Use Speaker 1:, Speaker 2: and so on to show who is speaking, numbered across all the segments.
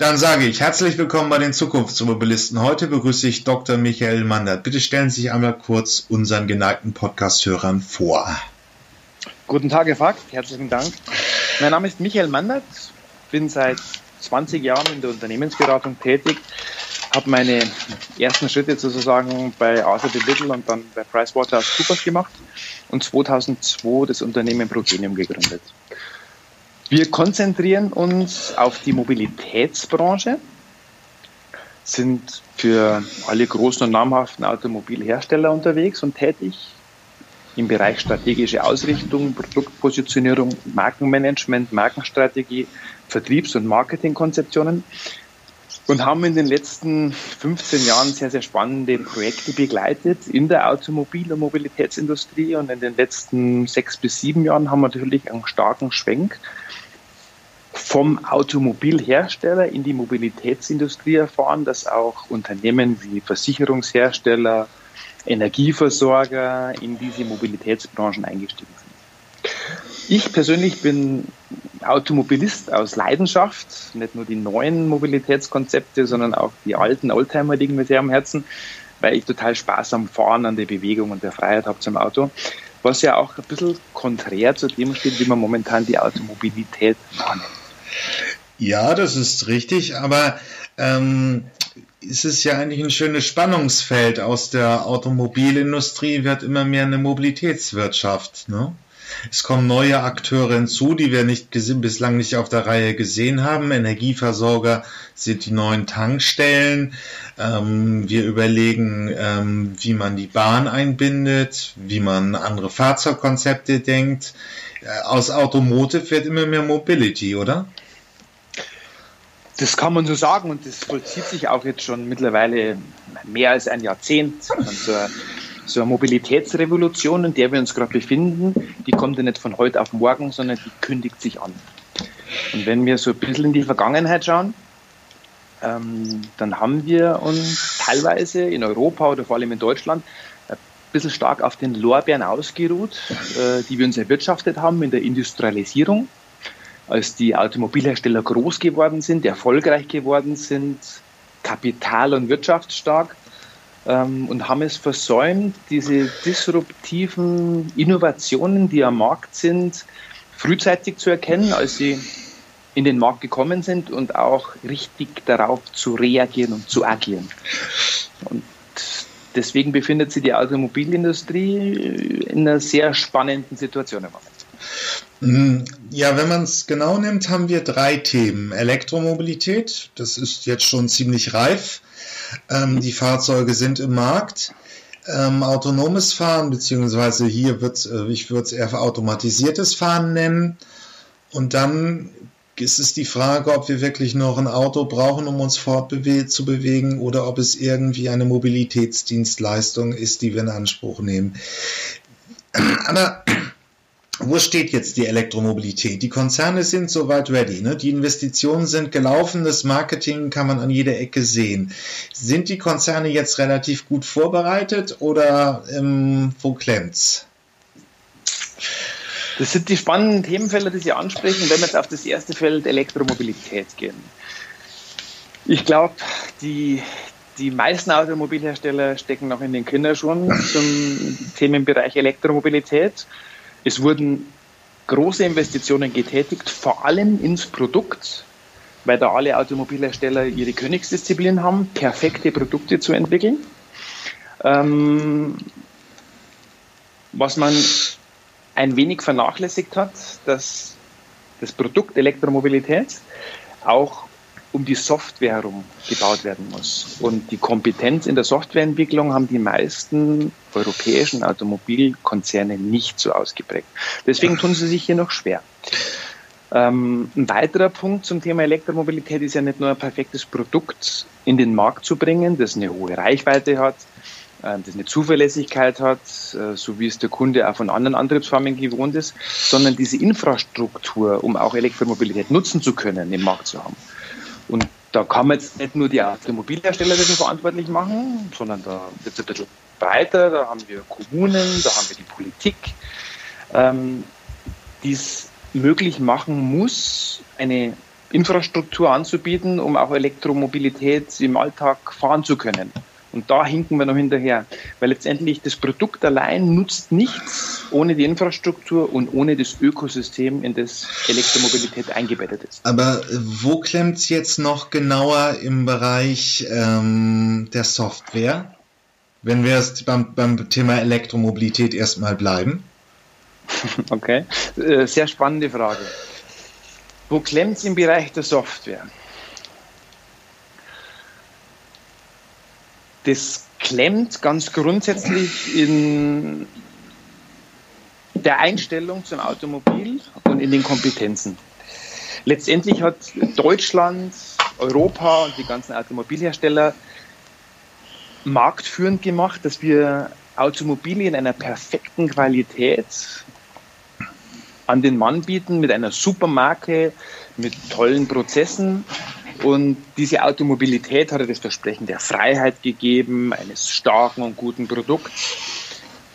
Speaker 1: Dann sage ich herzlich willkommen bei den Zukunftsmobilisten. Heute begrüße ich Dr. Michael Mandert. Bitte stellen Sie sich einmal kurz unseren geneigten Podcast-Hörern vor.
Speaker 2: Guten Tag, Herr Fakt. Herzlichen Dank. Mein Name ist Michael Mandert, bin seit 20 Jahren in der Unternehmensberatung tätig, habe meine ersten Schritte sozusagen bei Arthur Little und dann bei PricewaterhouseCoopers gemacht und 2002 das Unternehmen Progenium gegründet. Wir konzentrieren uns auf die Mobilitätsbranche, sind für alle großen und namhaften Automobilhersteller unterwegs und tätig im Bereich strategische Ausrichtung, Produktpositionierung, Markenmanagement, Markenstrategie, Vertriebs- und Marketingkonzeptionen und haben in den letzten 15 Jahren sehr, sehr spannende Projekte begleitet in der Automobil- und Mobilitätsindustrie und in den letzten sechs bis sieben Jahren haben wir natürlich einen starken Schwenk vom Automobilhersteller in die Mobilitätsindustrie erfahren, dass auch Unternehmen wie Versicherungshersteller, Energieversorger in diese Mobilitätsbranchen eingestiegen sind. Ich persönlich bin Automobilist aus Leidenschaft, nicht nur die neuen Mobilitätskonzepte, sondern auch die alten Oldtimer liegen mir sehr am Herzen, weil ich total Spaß am Fahren, an der Bewegung und der Freiheit habe zum Auto, was ja auch ein bisschen konträr zu dem steht, wie man momentan die Automobilität wahrnimmt.
Speaker 1: Ja, das ist richtig, aber ähm, ist es ja eigentlich ein schönes Spannungsfeld. Aus der Automobilindustrie wird immer mehr eine Mobilitätswirtschaft. Ne? Es kommen neue Akteure hinzu, die wir nicht bislang nicht auf der Reihe gesehen haben. Energieversorger sind die neuen Tankstellen. Ähm, wir überlegen, ähm, wie man die Bahn einbindet, wie man andere Fahrzeugkonzepte denkt. Äh, aus Automotive wird immer mehr Mobility, oder?
Speaker 2: Das kann man so sagen und das vollzieht sich auch jetzt schon mittlerweile mehr als ein Jahrzehnt. So eine, so eine Mobilitätsrevolution, in der wir uns gerade befinden, die kommt ja nicht von heute auf morgen, sondern die kündigt sich an. Und wenn wir so ein bisschen in die Vergangenheit schauen, ähm, dann haben wir uns teilweise in Europa oder vor allem in Deutschland ein bisschen stark auf den Lorbeeren ausgeruht, äh, die wir uns erwirtschaftet haben in der Industrialisierung als die Automobilhersteller groß geworden sind, erfolgreich geworden sind, kapital- und wirtschaftsstark ähm, und haben es versäumt, diese disruptiven Innovationen, die am Markt sind, frühzeitig zu erkennen, als sie in den Markt gekommen sind und auch richtig darauf zu reagieren und zu agieren. Und deswegen befindet sich die Automobilindustrie in einer sehr spannenden Situation im Moment.
Speaker 1: Mm, ja, wenn man es genau nimmt, haben wir drei Themen. Elektromobilität, das ist jetzt schon ziemlich reif. Ähm, die Fahrzeuge sind im Markt. Ähm, autonomes Fahren, beziehungsweise hier wird äh, ich würde es eher automatisiertes Fahren nennen. Und dann ist es die Frage, ob wir wirklich noch ein Auto brauchen, um uns fortzubewegen oder ob es irgendwie eine Mobilitätsdienstleistung ist, die wir in Anspruch nehmen. Aber wo steht jetzt die Elektromobilität? Die Konzerne sind soweit ready. Ne? Die Investitionen sind gelaufen, das Marketing kann man an jeder Ecke sehen. Sind die Konzerne jetzt relativ gut vorbereitet oder ähm, wo klemmt's?
Speaker 2: Das sind die spannenden Themenfelder, die Sie ansprechen, wenn wir jetzt auf das erste Feld Elektromobilität gehen. Ich glaube, die, die meisten Automobilhersteller stecken noch in den Kinderschuhen zum Themenbereich Elektromobilität. Es wurden große Investitionen getätigt, vor allem ins Produkt, weil da alle Automobilhersteller ihre Königsdisziplin haben, perfekte Produkte zu entwickeln. Ähm, was man ein wenig vernachlässigt hat, dass das Produkt Elektromobilität auch um die Software herum gebaut werden muss. Und die Kompetenz in der Softwareentwicklung haben die meisten europäischen Automobilkonzerne nicht so ausgeprägt. Deswegen tun sie sich hier noch schwer. Ähm, ein weiterer Punkt zum Thema Elektromobilität ist ja nicht nur ein perfektes Produkt in den Markt zu bringen, das eine hohe Reichweite hat, äh, das eine Zuverlässigkeit hat, äh, so wie es der Kunde auch von anderen Antriebsformen gewohnt ist, sondern diese Infrastruktur, um auch Elektromobilität nutzen zu können, im Markt zu haben. Und da kann man jetzt nicht nur die Automobilhersteller dafür verantwortlich machen, sondern da wird es ein bisschen breiter. Da haben wir Kommunen, da haben wir die Politik, ähm, die es möglich machen muss, eine Infrastruktur anzubieten, um auch Elektromobilität im Alltag fahren zu können. Und da hinken wir noch hinterher, weil letztendlich das Produkt allein nutzt nichts ohne die Infrastruktur und ohne das Ökosystem, in das Elektromobilität eingebettet ist.
Speaker 1: Aber wo klemmt es jetzt noch genauer im Bereich ähm, der Software, wenn wir jetzt beim, beim Thema Elektromobilität erstmal bleiben?
Speaker 2: Okay, äh, sehr spannende Frage. Wo klemmt es im Bereich der Software? Das klemmt ganz grundsätzlich in der Einstellung zum Automobil und in den Kompetenzen. Letztendlich hat Deutschland, Europa und die ganzen Automobilhersteller marktführend gemacht, dass wir Automobile in einer perfekten Qualität an den Mann bieten mit einer Supermarke, mit tollen Prozessen. Und diese Automobilität hatte das Versprechen der Freiheit gegeben, eines starken und guten Produkts.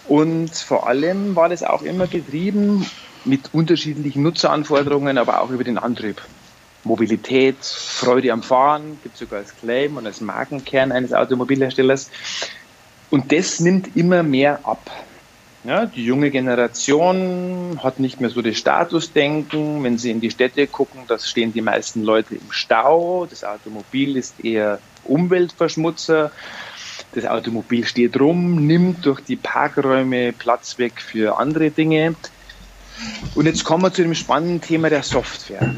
Speaker 2: Und vor allem war das auch immer getrieben mit unterschiedlichen Nutzeranforderungen, aber auch über den Antrieb. Mobilität, Freude am Fahren, gibt es sogar als Claim und als Markenkern eines Automobilherstellers. Und das nimmt immer mehr ab. Ja, die junge Generation hat nicht mehr so das Statusdenken. Wenn sie in die Städte gucken, da stehen die meisten Leute im Stau. Das Automobil ist eher Umweltverschmutzer. Das Automobil steht rum, nimmt durch die Parkräume Platz weg für andere Dinge. Und jetzt kommen wir zu dem spannenden Thema der Software.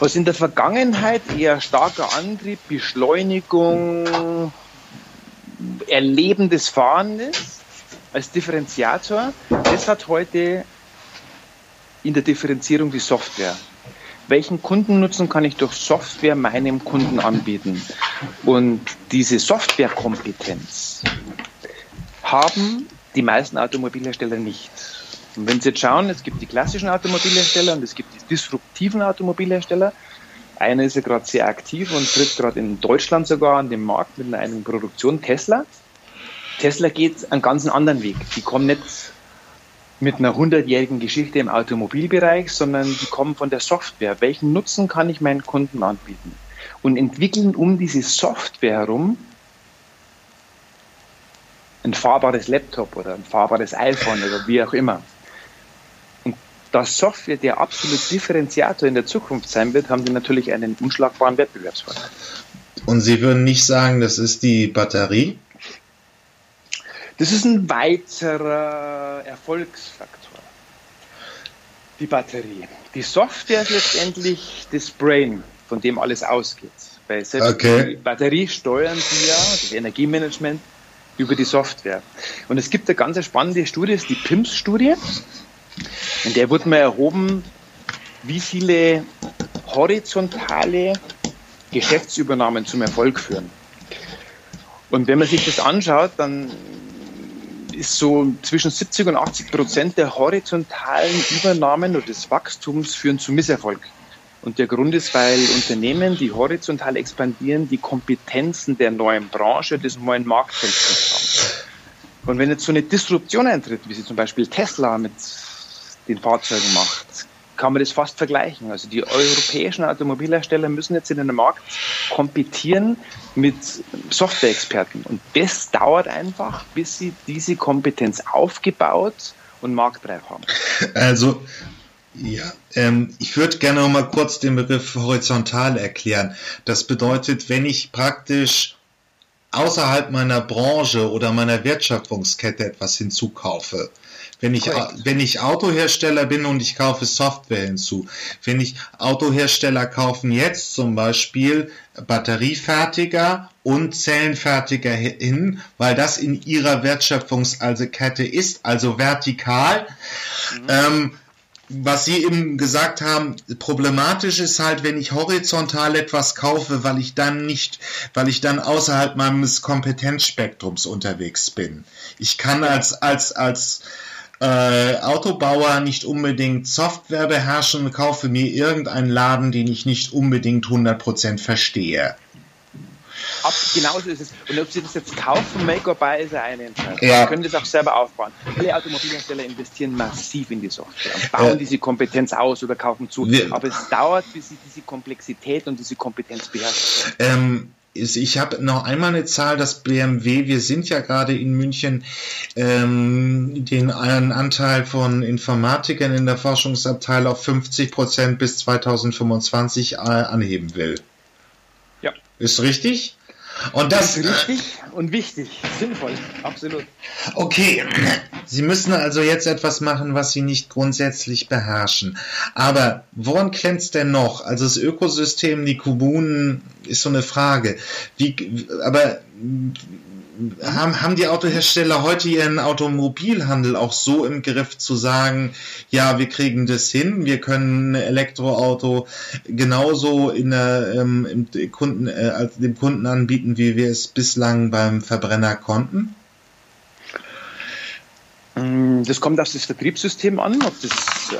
Speaker 2: Was in der Vergangenheit eher starker Antrieb, Beschleunigung, Erleben des Fahrens ist, als Differenziator, das hat heute in der Differenzierung die Software. Welchen Kundennutzen kann ich durch Software meinem Kunden anbieten? Und diese Softwarekompetenz haben die meisten Automobilhersteller nicht. Und wenn Sie jetzt schauen, es gibt die klassischen Automobilhersteller und es gibt die disruptiven Automobilhersteller. Einer ist ja gerade sehr aktiv und tritt gerade in Deutschland sogar an den Markt mit einer eigenen Produktion, Tesla. Tesla geht einen ganz anderen Weg. Die kommen nicht mit einer hundertjährigen Geschichte im Automobilbereich, sondern die kommen von der Software. Welchen Nutzen kann ich meinen Kunden anbieten? Und entwickeln um diese Software herum ein fahrbares Laptop oder ein fahrbares iPhone oder wie auch immer. Und da Software der absolute Differenziator in der Zukunft sein wird, haben die natürlich einen unschlagbaren Wettbewerbsvorteil.
Speaker 1: Und Sie würden nicht sagen, das ist die Batterie?
Speaker 2: Das ist ein weiterer Erfolgsfaktor. Die Batterie. Die Software ist letztendlich das Brain, von dem alles ausgeht. Weil selbst okay. die Batterie steuern Sie ja, das Energiemanagement, über die Software. Und es gibt eine ganz spannende Studie, ist die PIMS-Studie. In der wurde mal erhoben, wie viele horizontale Geschäftsübernahmen zum Erfolg führen. Und wenn man sich das anschaut, dann ist so zwischen 70 und 80 Prozent der horizontalen Übernahmen oder des Wachstums führen zu Misserfolg. Und der Grund ist, weil Unternehmen, die horizontal expandieren, die Kompetenzen der neuen Branche, des neuen Marktfelds haben. Und wenn jetzt so eine Disruption eintritt, wie sie zum Beispiel Tesla mit den Fahrzeugen macht, kann man das fast vergleichen. Also die europäischen Automobilhersteller müssen jetzt in einem Markt kompetieren mit Software-Experten. Und das dauert einfach, bis sie diese Kompetenz aufgebaut und marktreif haben.
Speaker 1: Also ja, ähm, ich würde gerne noch mal kurz den Begriff horizontal erklären. Das bedeutet, wenn ich praktisch außerhalb meiner Branche oder meiner Wertschöpfungskette etwas hinzukaufe, wenn ich, wenn ich Autohersteller bin und ich kaufe Software hinzu, wenn ich Autohersteller kaufen jetzt zum Beispiel Batteriefertiger und Zellenfertiger hin, weil das in ihrer Wertschöpfungskette ist, also vertikal. Mhm. Ähm, was Sie eben gesagt haben, problematisch ist halt, wenn ich horizontal etwas kaufe, weil ich dann nicht, weil ich dann außerhalb meines Kompetenzspektrums unterwegs bin. Ich kann als, als, als äh, Autobauer nicht unbedingt Software beherrschen, kaufe mir irgendeinen Laden, den ich nicht unbedingt 100% verstehe.
Speaker 2: ab, genauso ist es. Und ob Sie das jetzt kaufen, make or buy, ist ja eine Entscheidung. Ja. Sie können das auch selber aufbauen. Alle Automobilhersteller investieren massiv in die Software und bauen ja. diese Kompetenz aus oder kaufen zu. Wir, Aber es dauert, bis sie diese Komplexität und diese Kompetenz beherrschen.
Speaker 1: Ähm, ich habe noch einmal eine Zahl, das BMW, wir sind ja gerade in München, ähm, den Anteil von Informatikern in der Forschungsabteilung auf 50 Prozent bis 2025 äh, anheben will. Ja. Ist richtig?
Speaker 2: Und das, das ist richtig und wichtig, sinnvoll, absolut.
Speaker 1: Okay, Sie müssen also jetzt etwas machen, was Sie nicht grundsätzlich beherrschen. Aber woran klemmt es denn noch? Also das Ökosystem, die Kommunen, ist so eine Frage. Wie, aber haben, haben die Autohersteller heute ihren Automobilhandel auch so im Griff zu sagen, ja, wir kriegen das hin, wir können ein Elektroauto genauso in der, ähm, Kunden, äh, dem Kunden anbieten, wie wir es bislang beim Verbrenner konnten?
Speaker 2: Mm, das kommt auf das Vertriebssystem an, ob das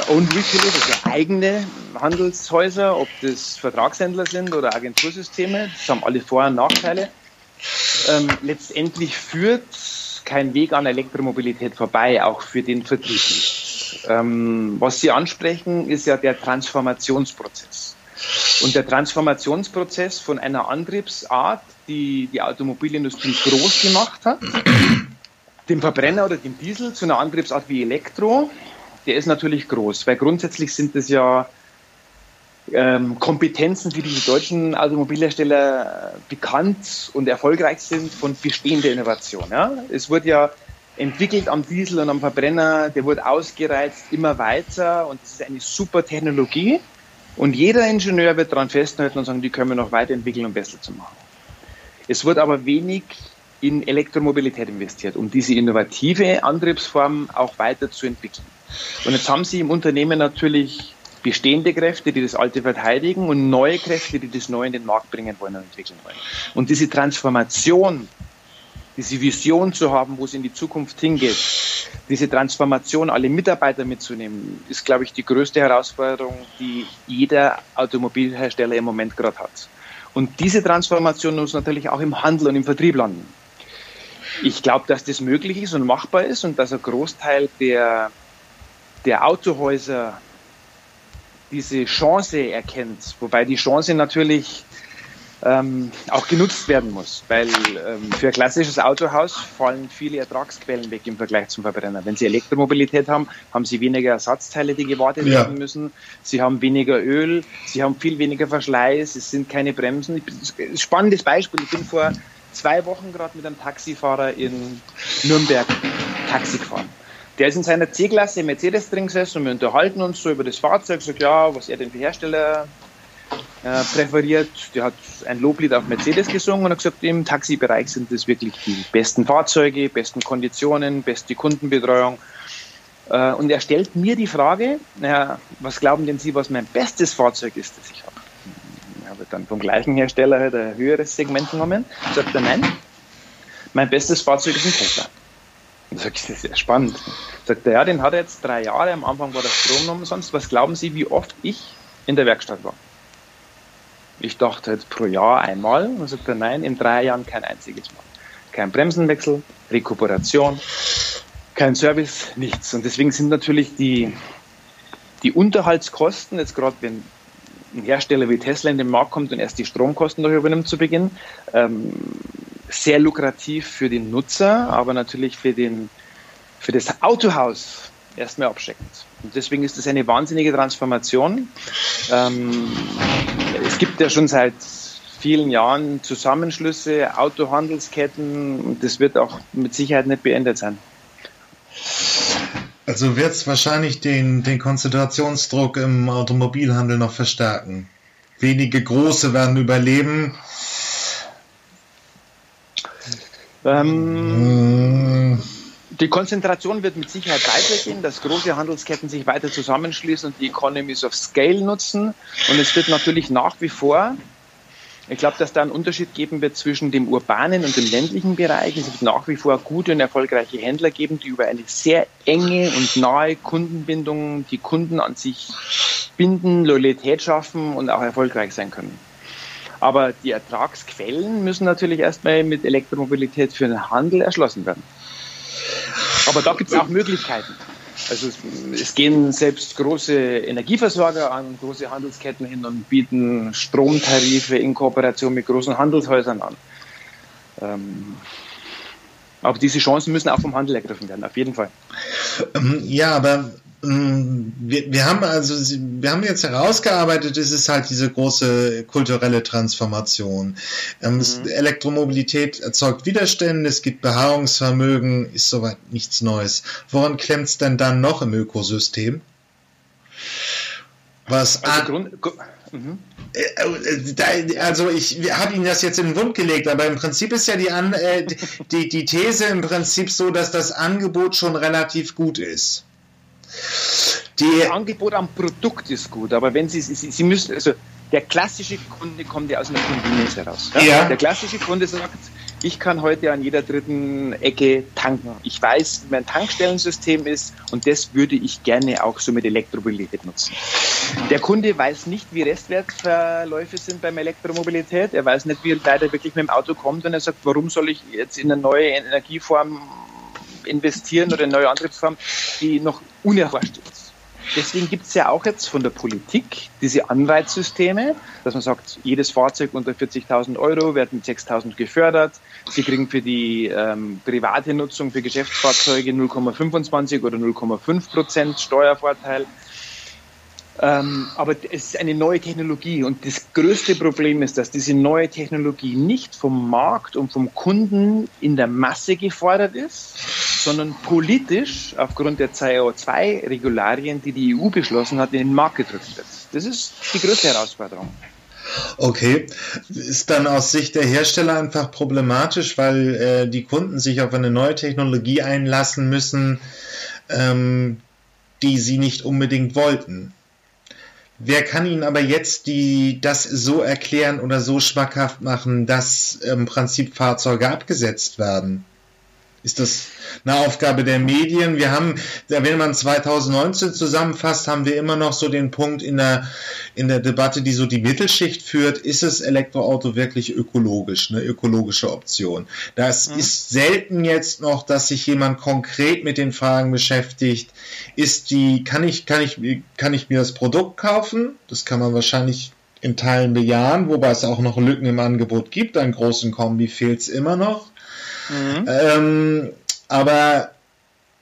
Speaker 2: Own Retail ist, also eigene Handelshäuser, ob das Vertragshändler sind oder Agentursysteme. Das haben alle Vor- und Nachteile. Ähm, letztendlich führt kein Weg an Elektromobilität vorbei, auch für den Vertrieb nicht. Ähm, was Sie ansprechen, ist ja der Transformationsprozess. Und der Transformationsprozess von einer Antriebsart, die die Automobilindustrie groß gemacht hat, dem Verbrenner oder dem Diesel zu einer Antriebsart wie Elektro, der ist natürlich groß, weil grundsätzlich sind es ja ähm, Kompetenzen, für die die deutschen Automobilhersteller bekannt und erfolgreich sind von bestehender Innovation. Ja? Es wird ja entwickelt am Diesel und am Verbrenner, der wird ausgereizt immer weiter und es ist eine super Technologie. Und jeder Ingenieur wird daran festhalten und sagen, die können wir noch weiterentwickeln, um besser zu machen. Es wird aber wenig in Elektromobilität investiert, um diese innovative Antriebsform auch weiterzuentwickeln. Und jetzt haben Sie im Unternehmen natürlich bestehende Kräfte, die das Alte verteidigen und neue Kräfte, die das Neue in den Markt bringen wollen und entwickeln wollen. Und diese Transformation, diese Vision zu haben, wo es in die Zukunft hingeht, diese Transformation, alle Mitarbeiter mitzunehmen, ist, glaube ich, die größte Herausforderung, die jeder Automobilhersteller im Moment gerade hat. Und diese Transformation muss natürlich auch im Handel und im Vertrieb landen. Ich glaube, dass das möglich ist und machbar ist und dass ein Großteil der, der Autohäuser diese Chance erkennt, wobei die Chance natürlich ähm, auch genutzt werden muss, weil ähm, für ein klassisches Autohaus fallen viele Ertragsquellen weg im Vergleich zum Verbrenner. Wenn Sie Elektromobilität haben, haben Sie weniger Ersatzteile, die gewartet ja. werden müssen. Sie haben weniger Öl, Sie haben viel weniger Verschleiß, es sind keine Bremsen. Spannendes Beispiel, ich bin vor zwei Wochen gerade mit einem Taxifahrer in Nürnberg Taxi gefahren. Der ist in seiner C-Klasse Mercedes drin gesessen und wir unterhalten uns so über das Fahrzeug, sagt ja, was er denn für Hersteller äh, präferiert. Der hat ein Loblied auf Mercedes gesungen und hat gesagt, im Taxibereich sind das wirklich die besten Fahrzeuge, besten Konditionen, beste Kundenbetreuung. Äh, und er stellt mir die Frage, naja, was glauben denn Sie, was mein bestes Fahrzeug ist, das ich habe? Ich habe dann vom gleichen Hersteller halt ein höheres Segment genommen. Sagt er, nein, mein bestes Fahrzeug ist ein Tesla. Dann sag ich, das ist ja spannend. Sagt er, ja, den hat er jetzt drei Jahre, am Anfang war der Strom umsonst. Was glauben Sie, wie oft ich in der Werkstatt war? Ich dachte jetzt pro Jahr einmal. Und dann sagt er, nein, in drei Jahren kein einziges Mal. Kein Bremsenwechsel, Rekuperation, kein Service, nichts. Und deswegen sind natürlich die, die Unterhaltskosten, jetzt gerade wenn ein Hersteller wie Tesla in den Markt kommt und erst die Stromkosten noch übernimmt zu Beginn, ähm, sehr lukrativ für den Nutzer, aber natürlich für, den, für das Autohaus erstmal abschreckend. Und deswegen ist das eine wahnsinnige Transformation. Ähm, es gibt ja schon seit vielen Jahren Zusammenschlüsse, Autohandelsketten und das wird auch mit Sicherheit nicht beendet sein.
Speaker 1: Also wird es wahrscheinlich den, den Konzentrationsdruck im Automobilhandel noch verstärken. Wenige große werden überleben,
Speaker 2: ähm, die Konzentration wird mit Sicherheit weitergehen, dass große Handelsketten sich weiter zusammenschließen und die Economies of Scale nutzen. Und es wird natürlich nach wie vor, ich glaube, dass da einen Unterschied geben wird zwischen dem urbanen und dem ländlichen Bereich. Es wird nach wie vor gute und erfolgreiche Händler geben, die über eine sehr enge und nahe Kundenbindung die Kunden an sich binden, Loyalität schaffen und auch erfolgreich sein können. Aber die Ertragsquellen müssen natürlich erstmal mit Elektromobilität für den Handel erschlossen werden. Aber da gibt es auch Möglichkeiten. Also es, es, gehen selbst große Energieversorger an, große Handelsketten hin und bieten Stromtarife in Kooperation mit großen Handelshäusern an. Ähm, aber diese Chancen müssen auch vom Handel ergriffen werden, auf jeden Fall.
Speaker 1: Ähm, ja, aber wir, wir haben also, wir haben jetzt herausgearbeitet, es ist halt diese große kulturelle Transformation. Ähm, mhm. Elektromobilität erzeugt Widerstände, es gibt Beharrungsvermögen, ist soweit nichts Neues. Woran klemmt es denn dann noch im Ökosystem? Was also Grund, mhm. Äh, äh, also ich habe Ihnen das jetzt in den Mund gelegt, aber im Prinzip ist ja die, An äh, die, die These im Prinzip so, dass das Angebot schon relativ gut ist.
Speaker 2: Die das Angebot am Produkt ist gut, aber wenn Sie, Sie, Sie müssen, also der klassische Kunde kommt ja aus einer Convenience heraus. Ja? ja? Der klassische Kunde sagt, ich kann heute an jeder dritten Ecke tanken. Ich weiß, wie mein Tankstellensystem ist und das würde ich gerne auch so mit Elektromobilität nutzen. Der Kunde weiß nicht, wie Restwertverläufe sind beim Elektromobilität. Er weiß nicht, wie er leider wirklich mit dem Auto kommt und er sagt, warum soll ich jetzt in eine neue Energieform investieren oder eine neue Antriebsform, die noch unerforscht ist. Deswegen gibt es ja auch jetzt von der Politik diese Anreizsysteme, dass man sagt, jedes Fahrzeug unter 40.000 Euro wird mit 6.000 gefördert. Sie kriegen für die ähm, private Nutzung für Geschäftsfahrzeuge 0,25 oder 0,5 Prozent Steuervorteil. Ähm, aber es ist eine neue Technologie und das größte Problem ist, dass diese neue Technologie nicht vom Markt und vom Kunden in der Masse gefordert ist, sondern politisch aufgrund der CO2-Regularien, die die EU beschlossen hat, in den Markt gedrückt wird. Das ist die größte Herausforderung.
Speaker 1: Okay, ist dann aus Sicht der Hersteller einfach problematisch, weil äh, die Kunden sich auf eine neue Technologie einlassen müssen, ähm, die sie nicht unbedingt wollten. Wer kann Ihnen aber jetzt die, das so erklären oder so schmackhaft machen, dass im Prinzip Fahrzeuge abgesetzt werden? Ist das eine Aufgabe der Medien? Wir haben, wenn man 2019 zusammenfasst, haben wir immer noch so den Punkt in der, in der Debatte, die so die Mittelschicht führt, ist es Elektroauto wirklich ökologisch, eine ökologische Option? Das mhm. ist selten jetzt noch, dass sich jemand konkret mit den Fragen beschäftigt. Ist die, kann ich, kann ich, kann ich mir das Produkt kaufen? Das kann man wahrscheinlich in Teilen bejahen, wobei es auch noch Lücken im Angebot gibt. Einen großen Kombi fehlt es immer noch. Mhm. Ähm, aber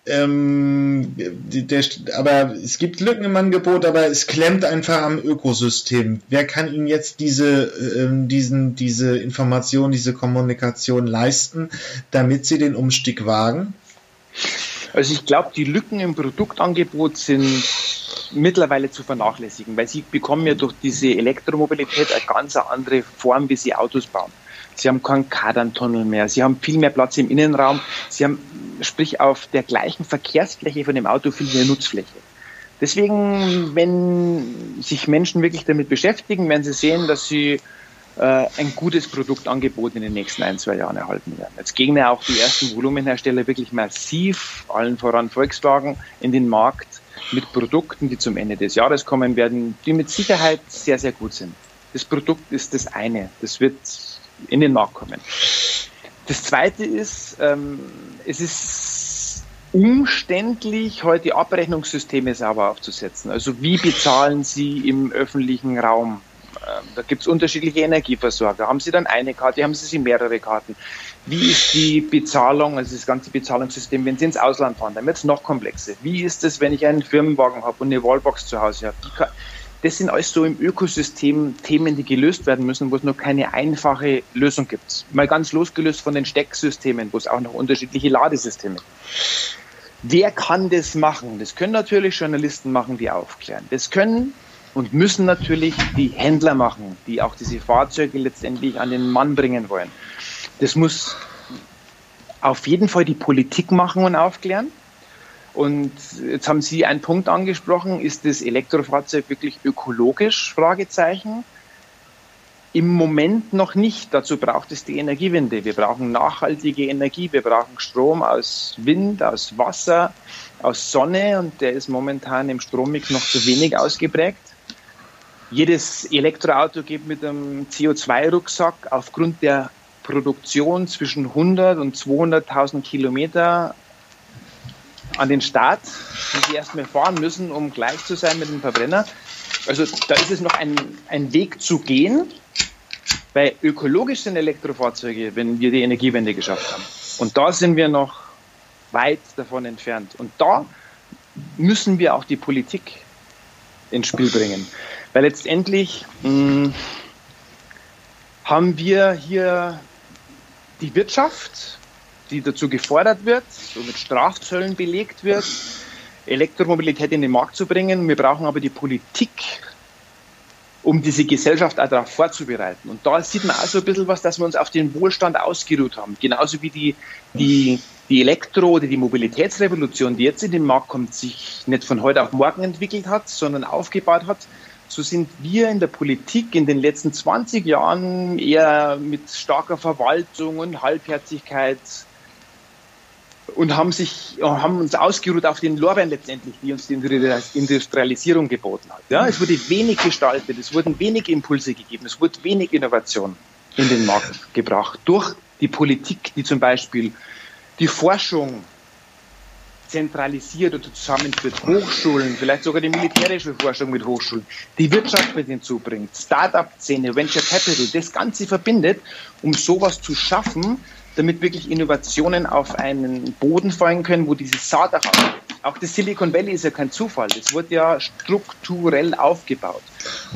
Speaker 1: ähm, der, aber es gibt Lücken im Angebot, aber es klemmt einfach am Ökosystem. Wer kann Ihnen jetzt diese, ähm, diesen, diese Information, diese Kommunikation leisten, damit Sie den Umstieg wagen?
Speaker 2: Also ich glaube, die Lücken im Produktangebot sind mittlerweile zu vernachlässigen, weil sie bekommen ja durch diese Elektromobilität eine ganz andere Form, wie sie Autos bauen. Sie haben keinen Kardantunnel mehr. Sie haben viel mehr Platz im Innenraum. Sie haben, sprich, auf der gleichen Verkehrsfläche von dem Auto viel mehr Nutzfläche. Deswegen, wenn sich Menschen wirklich damit beschäftigen, werden sie sehen, dass sie äh, ein gutes Produktangebot in den nächsten ein, zwei Jahren erhalten werden. Jetzt gehen ja auch die ersten Volumenhersteller wirklich massiv, allen voran Volkswagen, in den Markt mit Produkten, die zum Ende des Jahres kommen werden, die mit Sicherheit sehr, sehr gut sind. Das Produkt ist das eine. Das wird in den Markt kommen. Das Zweite ist, ähm, es ist umständlich, heute Abrechnungssysteme sauber aufzusetzen. Also wie bezahlen Sie im öffentlichen Raum? Ähm, da gibt es unterschiedliche Energieversorger. Haben Sie dann eine Karte, haben Sie mehrere Karten? Wie ist die Bezahlung, also das ganze Bezahlungssystem, wenn Sie ins Ausland fahren? Dann wird es noch komplexer. Wie ist es, wenn ich einen Firmenwagen habe und eine Wallbox zu Hause habe? Das sind alles so im Ökosystem Themen, die gelöst werden müssen, wo es noch keine einfache Lösung gibt. Mal ganz losgelöst von den Stecksystemen, wo es auch noch unterschiedliche Ladesysteme gibt. Wer kann das machen? Das können natürlich Journalisten machen, die aufklären. Das können und müssen natürlich die Händler machen, die auch diese Fahrzeuge letztendlich an den Mann bringen wollen. Das muss auf jeden Fall die Politik machen und aufklären. Und jetzt haben Sie einen Punkt angesprochen, ist das Elektrofahrzeug wirklich ökologisch? Fragezeichen. Im Moment noch nicht. Dazu braucht es die Energiewende. Wir brauchen nachhaltige Energie. Wir brauchen Strom aus Wind, aus Wasser, aus Sonne und der ist momentan im Strommix noch zu wenig ausgeprägt. jedes Elektroauto geht mit einem CO2-Rucksack aufgrund der Produktion zwischen 100 und 200.000 Kilometer an den Start, die sie erstmal fahren müssen, um gleich zu sein mit dem Verbrenner. Also da ist es noch ein, ein Weg zu gehen. Bei ökologisch sind Elektrofahrzeuge, wenn wir die Energiewende geschafft haben. Und da sind wir noch weit davon entfernt. Und da müssen wir auch die Politik ins Spiel bringen. Weil letztendlich mh, hm, haben wir hier die Wirtschaft, die dazu gefordert wird, so mit Strafzöllen belegt wird, Elektromobilität in den Markt zu bringen. Wir brauchen aber die Politik, um diese Gesellschaft auch darauf vorzubereiten. Und da sieht man auch so ein bisschen was, dass wir uns auf den Wohlstand ausgeruht haben. Genauso wie die, die, die Elektro- oder die Mobilitätsrevolution, die jetzt in den Markt kommt, sich nicht von heute auf morgen entwickelt hat, sondern aufgebaut hat. So sind wir in der Politik in den letzten 20 Jahren eher mit starker Verwaltung und Halbherzigkeit und haben sich haben uns ausgeruht auf den Lorbeeren letztendlich, die uns die Industrialisierung geboten hat. Ja, es wurde wenig gestaltet, es wurden wenig Impulse gegeben, es wurde wenig Innovation in den Markt gebracht durch die Politik, die zum Beispiel die Forschung zentralisiert oder zusammenführt, Hochschulen, vielleicht sogar die militärische Forschung mit Hochschulen, die Wirtschaft mit hinzubringt, Start-up-Szene, Venture Capital, das Ganze verbindet, um sowas zu schaffen, damit wirklich Innovationen auf einen Boden fallen können, wo diese Saat auch Auch das Silicon Valley ist ja kein Zufall. Das wurde ja strukturell aufgebaut.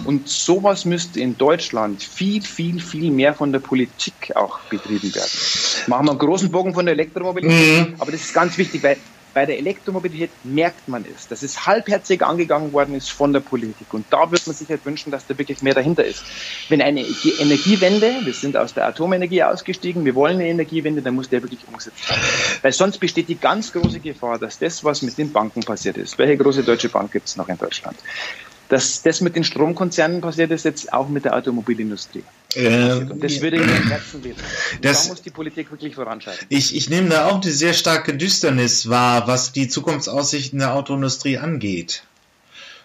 Speaker 2: Und sowas müsste in Deutschland viel, viel, viel mehr von der Politik auch betrieben werden. Machen wir einen großen Bogen von der Elektromobilität, mhm. aber das ist ganz wichtig, weil bei der Elektromobilität merkt man es, dass es halbherzig angegangen worden ist von der Politik. Und da würde man sich halt wünschen, dass da wirklich mehr dahinter ist. Wenn eine Energiewende, wir sind aus der Atomenergie ausgestiegen, wir wollen eine Energiewende, dann muss der wirklich umgesetzt werden. Weil sonst besteht die ganz große Gefahr, dass das, was mit den Banken passiert ist, welche große deutsche Bank gibt es noch in Deutschland, dass das mit den Stromkonzernen passiert ist, jetzt auch mit der Automobilindustrie. Äh, das würde mir im Herzen wehtun. da muss die Politik wirklich voranschreiten.
Speaker 1: Ich, ich nehme da auch eine sehr starke Düsternis wahr, was die Zukunftsaussichten der Autoindustrie angeht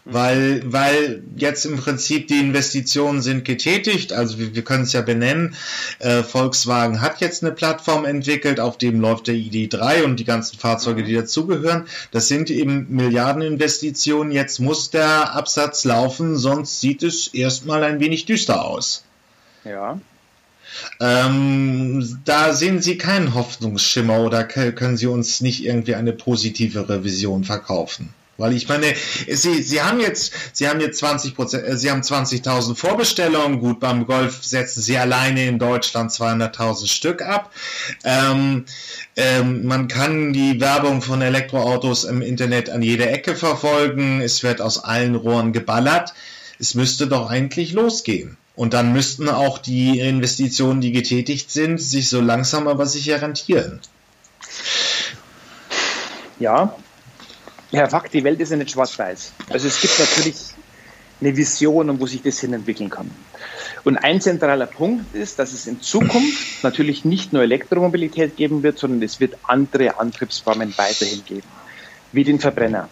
Speaker 1: weil, weil jetzt im Prinzip die Investitionen sind getätigt. Also wir, wir können es ja benennen. Äh, Volkswagen hat jetzt eine Plattform entwickelt, auf dem läuft der ID3 und die ganzen Fahrzeuge, die dazugehören. Das sind eben Milliardeninvestitionen. Jetzt muss der Absatz laufen, sonst sieht es erstmal ein wenig düster aus.
Speaker 2: Ja.
Speaker 1: Ähm, da sehen Sie keinen Hoffnungsschimmer oder können Sie uns nicht irgendwie eine positivere Vision verkaufen? Weil ich meine, Sie, Sie haben jetzt, Sie haben jetzt 20 Prozent, äh, Sie haben 20.000 Vorbestellungen. Gut, beim Golf setzen Sie alleine in Deutschland 200.000 Stück ab. Ähm, ähm, man kann die Werbung von Elektroautos im Internet an jeder Ecke verfolgen. Es wird aus allen Rohren geballert. Es müsste doch eigentlich losgehen. Und dann müssten auch die Investitionen, die getätigt sind, sich so langsam aber sicher rentieren.
Speaker 2: Ja, Herr Fakt, die Welt ist ja nicht schwarz-weiß. Also es gibt natürlich eine Vision, wo sich das hin entwickeln kann. Und ein zentraler Punkt ist, dass es in Zukunft natürlich nicht nur Elektromobilität geben wird, sondern es wird andere Antriebsformen weiterhin geben, wie den Verbrenner.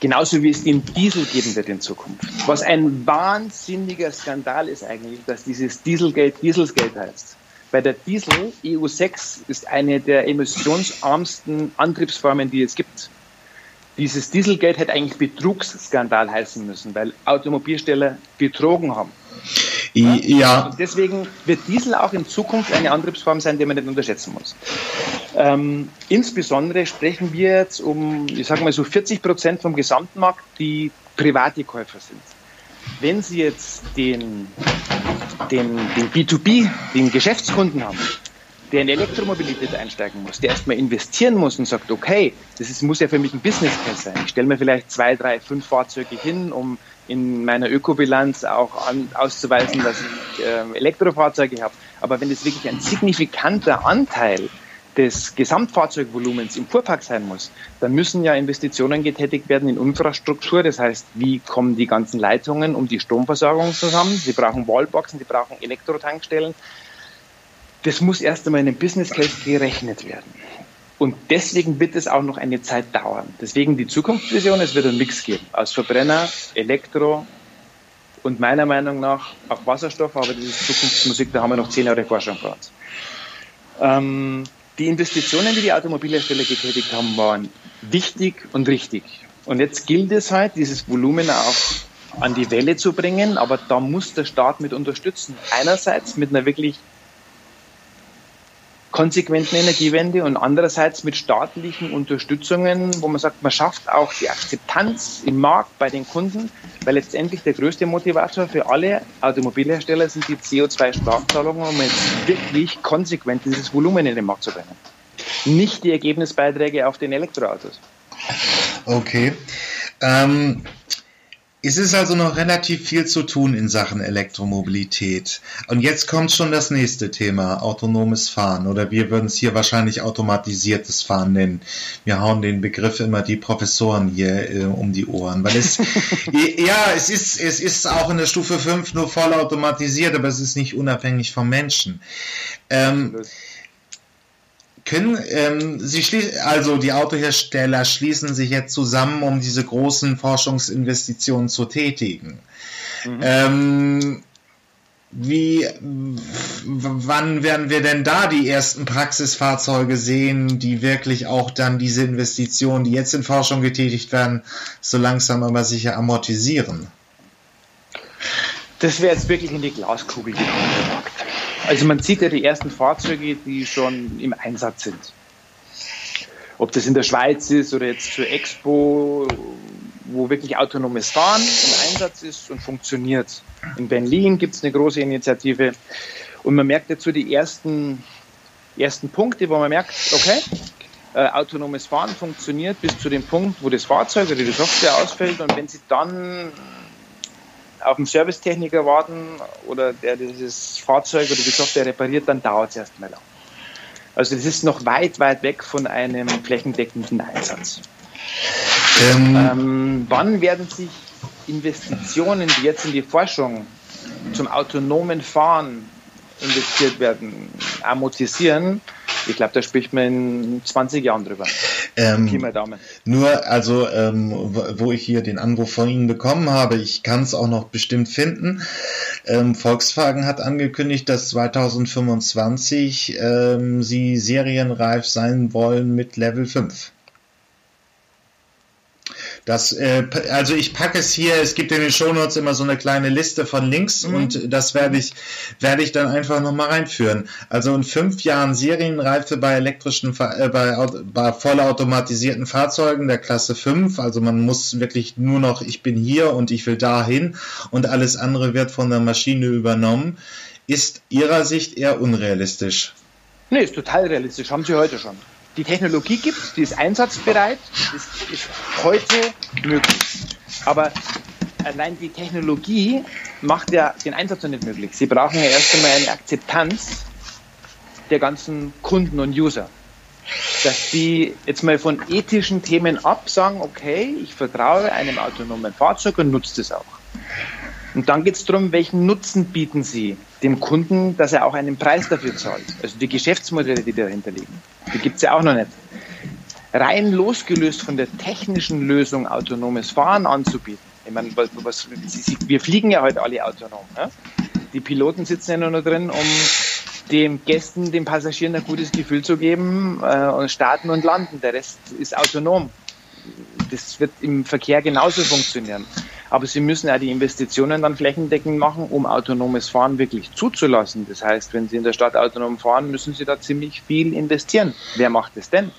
Speaker 2: Genauso wie es den Diesel geben wird in Zukunft. Was ein wahnsinniger Skandal ist eigentlich, dass dieses Dieselgate Dieselsgate heißt. Bei der Diesel EU6 ist eine der emissionsarmsten Antriebsformen, die es gibt. Dieses Dieselgate hätte eigentlich Betrugsskandal heißen müssen, weil Automobilsteller betrogen haben. Ja. ja. deswegen wird Diesel auch in Zukunft eine Antriebsform sein, die man nicht unterschätzen muss. Ähm, insbesondere sprechen wir jetzt um, ich sage mal so 40 Prozent vom Gesamtmarkt, die private Käufer sind. Wenn Sie jetzt den, den, den B2B, den Geschäftskunden haben, der in Elektromobilität einsteigen muss, der erstmal investieren muss und sagt, okay, das ist, muss ja für mich ein Business Case sein. Ich stelle mir vielleicht zwei, drei, fünf Fahrzeuge hin, um in meiner Ökobilanz auch an, auszuweisen, dass ich äh, Elektrofahrzeuge habe. Aber wenn es wirklich ein signifikanter Anteil des Gesamtfahrzeugvolumens im Fuhrpark sein muss, dann müssen ja Investitionen getätigt werden in Infrastruktur. Das heißt, wie kommen die ganzen Leitungen um die Stromversorgung zusammen? Sie brauchen Wallboxen, sie brauchen Elektrotankstellen. Das muss erst einmal in einem Business Case gerechnet werden. Und deswegen wird es auch noch eine Zeit dauern. Deswegen die Zukunftsvision, es wird einen Mix geben aus Verbrenner, Elektro und meiner Meinung nach auch Wasserstoff, aber das ist Zukunftsmusik, da haben wir noch zehn Jahre Forschung vor uns. Ähm, die Investitionen, die die Automobilhersteller getätigt haben, waren wichtig und richtig. Und jetzt gilt es halt, dieses Volumen auch an die Welle zu bringen, aber da muss der Staat mit unterstützen. Einerseits mit einer wirklich konsequenten Energiewende und andererseits mit staatlichen Unterstützungen, wo man sagt, man schafft auch die Akzeptanz im Markt bei den Kunden, weil letztendlich der größte Motivator für alle Automobilhersteller sind die CO2-Strafzahlungen, um jetzt wirklich konsequent dieses Volumen in den Markt zu bringen. Nicht die Ergebnisbeiträge auf den Elektroautos.
Speaker 1: Okay. Ähm, es ist also noch relativ viel zu tun in Sachen Elektromobilität. Und jetzt kommt schon das nächste Thema, autonomes Fahren. Oder wir würden es hier wahrscheinlich automatisiertes Fahren nennen. Wir hauen den Begriff immer die Professoren hier äh, um die Ohren. Weil es, ja, es ist, es ist auch in der Stufe 5 nur voll automatisiert, aber es ist nicht unabhängig vom Menschen. Ähm, können ähm, sie schließen, also die Autohersteller schließen sich jetzt zusammen, um diese großen Forschungsinvestitionen zu tätigen. Mhm. Ähm, wie, wann werden wir denn da die ersten Praxisfahrzeuge sehen, die wirklich auch dann diese Investitionen, die jetzt in Forschung getätigt werden, so langsam aber sicher amortisieren?
Speaker 2: Das wäre jetzt wirklich in die Glaskugel gekommen. Also man sieht ja die ersten Fahrzeuge, die schon im Einsatz sind. Ob das in der Schweiz ist oder jetzt zur Expo, wo wirklich autonomes Fahren im Einsatz ist und funktioniert. In Berlin gibt es eine große Initiative und man merkt dazu die ersten, ersten Punkte, wo man merkt, okay, äh, autonomes Fahren funktioniert bis zu dem Punkt, wo das Fahrzeug oder die Software ausfällt und wenn sie dann auf einen Servicetechniker warten oder der dieses Fahrzeug oder die Software repariert, dann dauert es erstmal lang. Also das ist noch weit, weit weg von einem flächendeckenden Einsatz. Ähm, ähm, wann werden sich Investitionen, die jetzt in die Forschung zum autonomen Fahren investiert werden, amortisieren? Ich glaube, da spricht man in 20 Jahren drüber.
Speaker 1: Ähm, nur, also, ähm, wo ich hier den Anruf von Ihnen bekommen habe, ich kann es auch noch bestimmt finden. Ähm, Volkswagen hat angekündigt, dass 2025 ähm, sie serienreif sein wollen mit Level 5. Das, äh, also ich packe es hier, es gibt in den Shownotes immer so eine kleine Liste von Links mhm. und das werde ich, werde ich dann einfach nochmal reinführen. Also in fünf Jahren Serienreife bei elektrischen, äh, bei, bei vollautomatisierten Fahrzeugen der Klasse 5. Also man muss wirklich nur noch, ich bin hier und ich will dahin und alles andere wird von der Maschine übernommen. Ist Ihrer Sicht eher unrealistisch?
Speaker 2: Nee, ist total realistisch. Haben Sie heute schon die Technologie gibt, die ist einsatzbereit, ist, ist heute möglich. Aber allein die Technologie macht ja den Einsatz noch nicht möglich. Sie brauchen ja erst einmal eine Akzeptanz der ganzen Kunden und User. Dass die jetzt mal von ethischen Themen ab sagen, okay, ich vertraue einem autonomen Fahrzeug und nutze das auch. Und dann geht es darum, welchen Nutzen bieten Sie dem Kunden, dass er auch einen Preis dafür zahlt. Also die Geschäftsmodelle, die dahinter liegen. Die gibt es ja auch noch nicht. Rein losgelöst von der technischen Lösung, autonomes Fahren anzubieten. Ich meine, was, was, wir fliegen ja heute alle autonom. Ne? Die Piloten sitzen ja nur noch drin, um den Gästen, den Passagieren ein gutes Gefühl zu geben äh, und starten und landen. Der Rest ist autonom. Das wird im Verkehr genauso funktionieren. Aber sie müssen ja die Investitionen dann flächendeckend machen, um autonomes Fahren wirklich zuzulassen. Das heißt, wenn Sie in der Stadt autonom fahren, müssen Sie da ziemlich viel investieren. Wer macht es denn?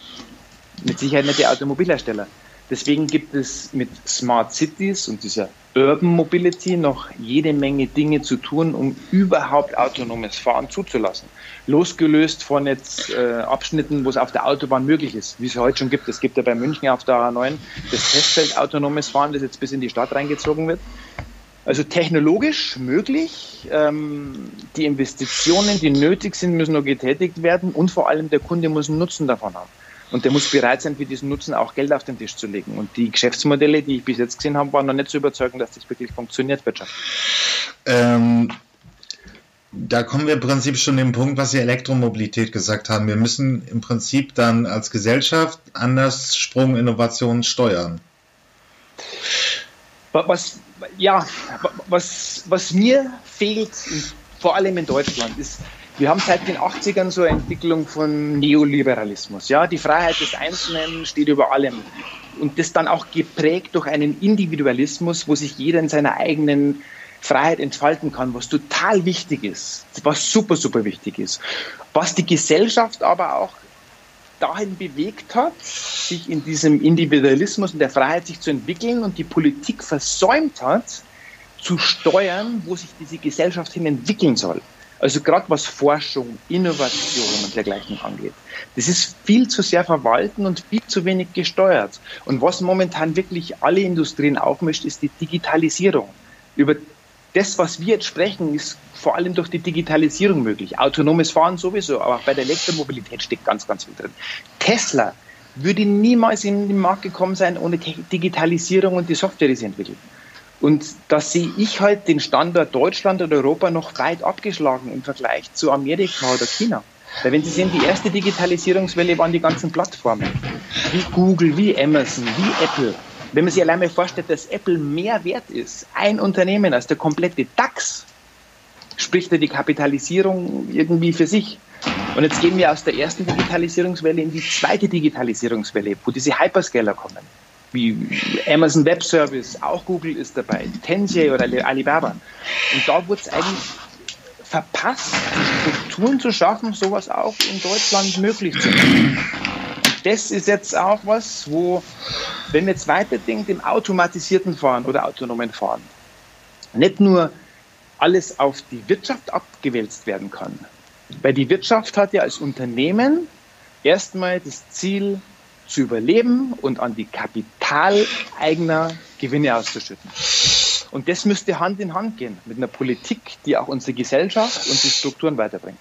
Speaker 2: Mit Sicherheit nicht die Automobilhersteller. Deswegen gibt es mit Smart Cities und dieser Urban Mobility noch jede Menge Dinge zu tun, um überhaupt autonomes Fahren zuzulassen. Losgelöst von jetzt äh, Abschnitten, wo es auf der Autobahn möglich ist, wie es heute schon gibt. Es gibt ja bei München auf der A9 das Testfeld autonomes Fahren, das jetzt bis in die Stadt reingezogen wird. Also technologisch möglich. Ähm, die Investitionen, die nötig sind, müssen noch getätigt werden und vor allem der Kunde muss einen Nutzen davon haben. Und der muss bereit sein, für diesen Nutzen auch Geld auf den Tisch zu legen. Und die Geschäftsmodelle, die ich bis jetzt gesehen habe, waren noch nicht so überzeugend, dass das wirklich funktioniert wirtschaftlich.
Speaker 1: Ähm, da kommen wir im Prinzip schon dem Punkt, was Sie Elektromobilität gesagt haben. Wir müssen im Prinzip dann als Gesellschaft anders Sprung Innovationen steuern.
Speaker 2: Was ja, was, was mir fehlt, vor allem in Deutschland, ist, wir haben seit den 80ern so eine Entwicklung von Neoliberalismus. Ja, die Freiheit des Einzelnen steht über allem. Und das dann auch geprägt durch einen Individualismus, wo sich jeder in seiner eigenen Freiheit entfalten kann, was total wichtig ist, was super, super wichtig ist. Was die Gesellschaft aber auch dahin bewegt hat, sich in diesem Individualismus und der Freiheit sich zu entwickeln und die Politik versäumt hat, zu steuern, wo sich diese Gesellschaft hin entwickeln soll. Also gerade was Forschung, Innovation und dergleichen angeht. Das ist viel zu sehr verwalten und viel zu wenig gesteuert. Und was momentan wirklich alle Industrien aufmischt, ist die Digitalisierung. Über das, was wir jetzt sprechen, ist vor allem durch die Digitalisierung möglich. Autonomes Fahren sowieso, aber auch bei der Elektromobilität steckt ganz, ganz viel drin. Tesla würde niemals in den Markt gekommen sein ohne Digitalisierung und die Software, die sie entwickeln. Und da sehe ich halt den Standort Deutschland und Europa noch weit abgeschlagen im Vergleich zu Amerika oder China. Weil wenn Sie sehen, die erste Digitalisierungswelle waren die ganzen Plattformen, wie Google, wie Amazon, wie Apple. Wenn man sich allein mal vorstellt, dass Apple mehr wert ist, ein Unternehmen als der komplette DAX, spricht ja die Kapitalisierung irgendwie für sich. Und jetzt gehen wir aus der ersten Digitalisierungswelle in die zweite Digitalisierungswelle, wo diese Hyperscaler kommen wie Amazon Web Service, auch Google ist dabei, Tencent oder Alibaba. Und da wurde es eigentlich verpasst, Strukturen zu schaffen, sowas auch in Deutschland möglich zu machen. Und das ist jetzt auch was, wo, wenn wir jetzt weiterdenken, im automatisierten Fahren oder autonomen Fahren, nicht nur alles auf die Wirtschaft abgewälzt werden kann. Weil die Wirtschaft hat ja als Unternehmen erstmal das Ziel, zu überleben und an die Kapitaleigner Gewinne auszuschütten. Und das müsste Hand in Hand gehen mit einer Politik, die auch unsere Gesellschaft und die Strukturen weiterbringt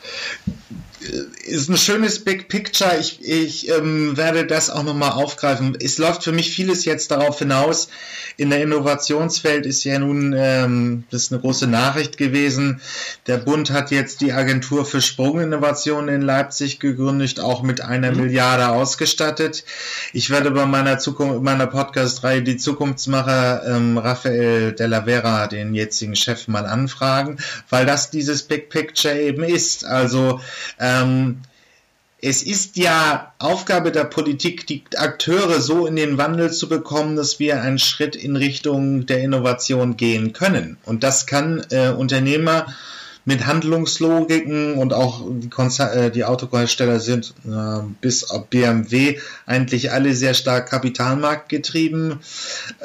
Speaker 1: ist ein schönes Big Picture. Ich, ich ähm, werde das auch nochmal aufgreifen. Es läuft für mich vieles jetzt darauf hinaus. In der Innovationswelt ist ja nun, ähm, das ist eine große Nachricht gewesen. Der Bund hat jetzt die Agentur für Sprunginnovation in Leipzig gegründet, auch mit einer mhm. Milliarde ausgestattet. Ich werde bei meiner Zukunft, meiner Podcast-Reihe die Zukunftsmacher ähm, Raphael Della Vera, den jetzigen Chef, mal anfragen, weil das dieses Big Picture eben ist. Also ähm, es ist ja Aufgabe der Politik, die Akteure so in den Wandel zu bekommen, dass wir einen Schritt in Richtung der Innovation gehen können. Und das kann äh, Unternehmer mit Handlungslogiken und auch die, Konzer äh, die Autohersteller sind äh, bis auf BMW eigentlich alle sehr stark kapitalmarktgetrieben,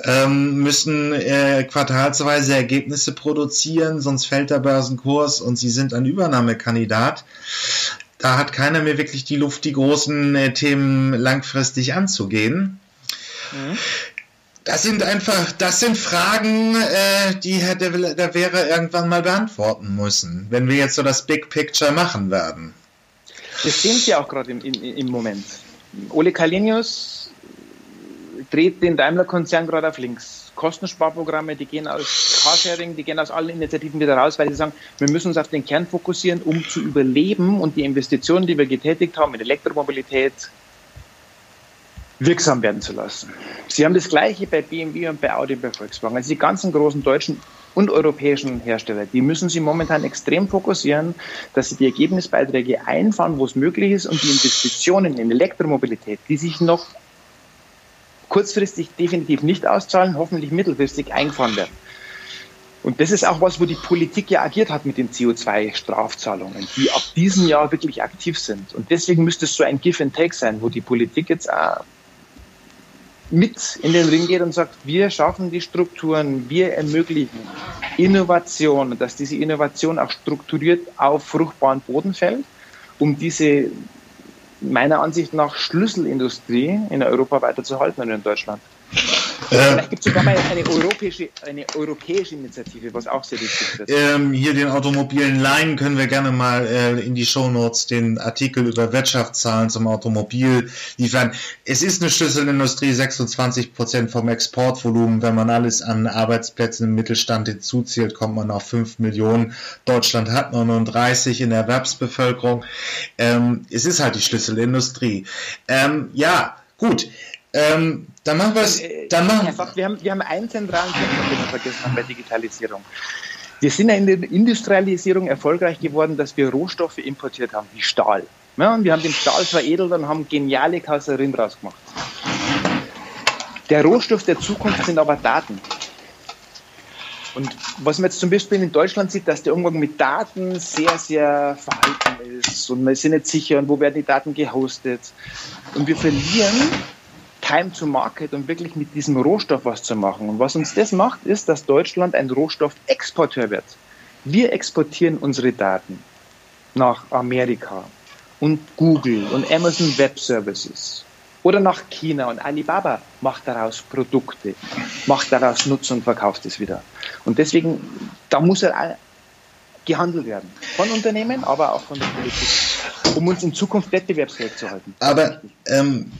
Speaker 1: ähm, müssen äh, quartalsweise Ergebnisse produzieren, sonst fällt der Börsenkurs und sie sind ein Übernahmekandidat. Da hat keiner mehr wirklich die Luft, die großen äh, Themen langfristig anzugehen. Mhm. Das sind einfach, das sind Fragen, äh, die Herr De, De Vera irgendwann mal beantworten müssen, wenn wir jetzt so das Big Picture machen werden.
Speaker 2: Das sehen Sie auch gerade im, im, im Moment. Ole Kalenius dreht den Daimler-Konzern gerade auf links. Kostensparprogramme, die gehen aus Carsharing, die gehen aus allen Initiativen wieder raus, weil sie sagen, wir müssen uns auf den Kern fokussieren, um zu überleben und die Investitionen, die wir getätigt haben in Elektromobilität, wirksam werden zu lassen. Sie haben das Gleiche bei BMW und bei Audi und bei Volkswagen. Also die ganzen großen deutschen und europäischen Hersteller, die müssen sie momentan extrem fokussieren, dass sie die Ergebnisbeiträge einfahren, wo es möglich ist und die Investitionen in Elektromobilität, die sich noch kurzfristig definitiv nicht auszahlen, hoffentlich mittelfristig eingefahren werden. Und das ist auch was, wo die Politik ja agiert hat mit den CO2-Strafzahlungen, die ab diesem Jahr wirklich aktiv sind. Und deswegen müsste es so ein Give and Take sein, wo die Politik jetzt auch mit in den Ring geht und sagt, wir schaffen die Strukturen, wir ermöglichen Innovation dass diese Innovation auch strukturiert auf fruchtbaren Boden fällt, um diese meiner Ansicht nach Schlüsselindustrie in Europa weiterzuhalten und in Deutschland. Vielleicht gibt es sogar mal eine europäische, eine europäische Initiative, was auch sehr wichtig
Speaker 1: ist. Ähm, hier den automobilen Laien können wir gerne mal äh, in die Shownotes den Artikel über Wirtschaftszahlen zum Automobil liefern. Es ist eine Schlüsselindustrie, 26 Prozent vom Exportvolumen. Wenn man alles an Arbeitsplätzen im Mittelstand hinzuzählt, kommt man auf 5 Millionen. Deutschland hat 39 in der Erwerbsbevölkerung. Ähm, es ist halt die Schlüsselindustrie. Ähm, ja, gut. Ähm, dann machen wir es.
Speaker 2: Äh,
Speaker 1: dann machen
Speaker 2: einfach, wir, haben, wir haben einen zentralen Punkt, den wir vergessen haben bei Digitalisierung. Wir sind ja in der Industrialisierung erfolgreich geworden, dass wir Rohstoffe importiert haben, wie Stahl. Ja, und wir haben den Stahl veredelt und haben geniale Karosserien draus gemacht. Der Rohstoff der Zukunft sind aber Daten. Und was man jetzt zum Beispiel in Deutschland sieht, dass der Umgang mit Daten sehr, sehr verhalten ist und man ist nicht sicher, und wo werden die Daten gehostet. Und wir verlieren Time to Market, um wirklich mit diesem Rohstoff was zu machen. Und was uns das macht, ist, dass Deutschland ein Rohstoffexporteur wird. Wir exportieren unsere Daten nach Amerika und Google und Amazon Web Services oder nach China und Alibaba macht daraus Produkte, macht daraus Nutzen und verkauft es wieder. Und deswegen, da muss er gehandelt werden. Von Unternehmen, aber auch von der Politik um uns in Zukunft wettbewerbsfähig zu halten.
Speaker 1: Aber ähm,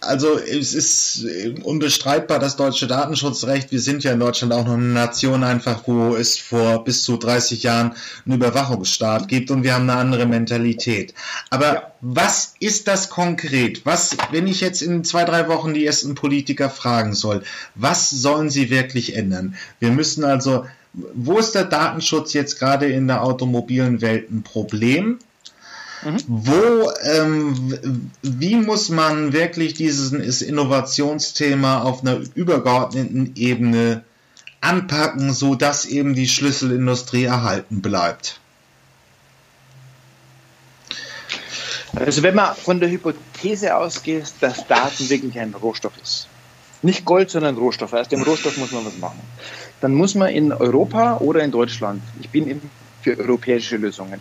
Speaker 1: also es ist unbestreitbar das deutsche Datenschutzrecht. Wir sind ja in Deutschland auch noch eine Nation einfach, wo es vor bis zu 30 Jahren einen Überwachungsstaat gibt und wir haben eine andere Mentalität. Aber ja. was ist das konkret? Was, wenn ich jetzt in zwei, drei Wochen die ersten Politiker fragen soll, was sollen sie wirklich ändern? Wir müssen also wo ist der Datenschutz jetzt gerade in der automobilen Welt ein Problem? Mhm. Wo, ähm, wie muss man wirklich dieses Innovationsthema auf einer übergeordneten Ebene anpacken, so dass eben die Schlüsselindustrie erhalten bleibt?
Speaker 2: Also wenn man von der Hypothese ausgeht, dass Daten wirklich ein Rohstoff ist, nicht Gold, sondern Rohstoff, aus dem Rohstoff muss man was machen, dann muss man in Europa oder in Deutschland, ich bin eben für europäische Lösungen,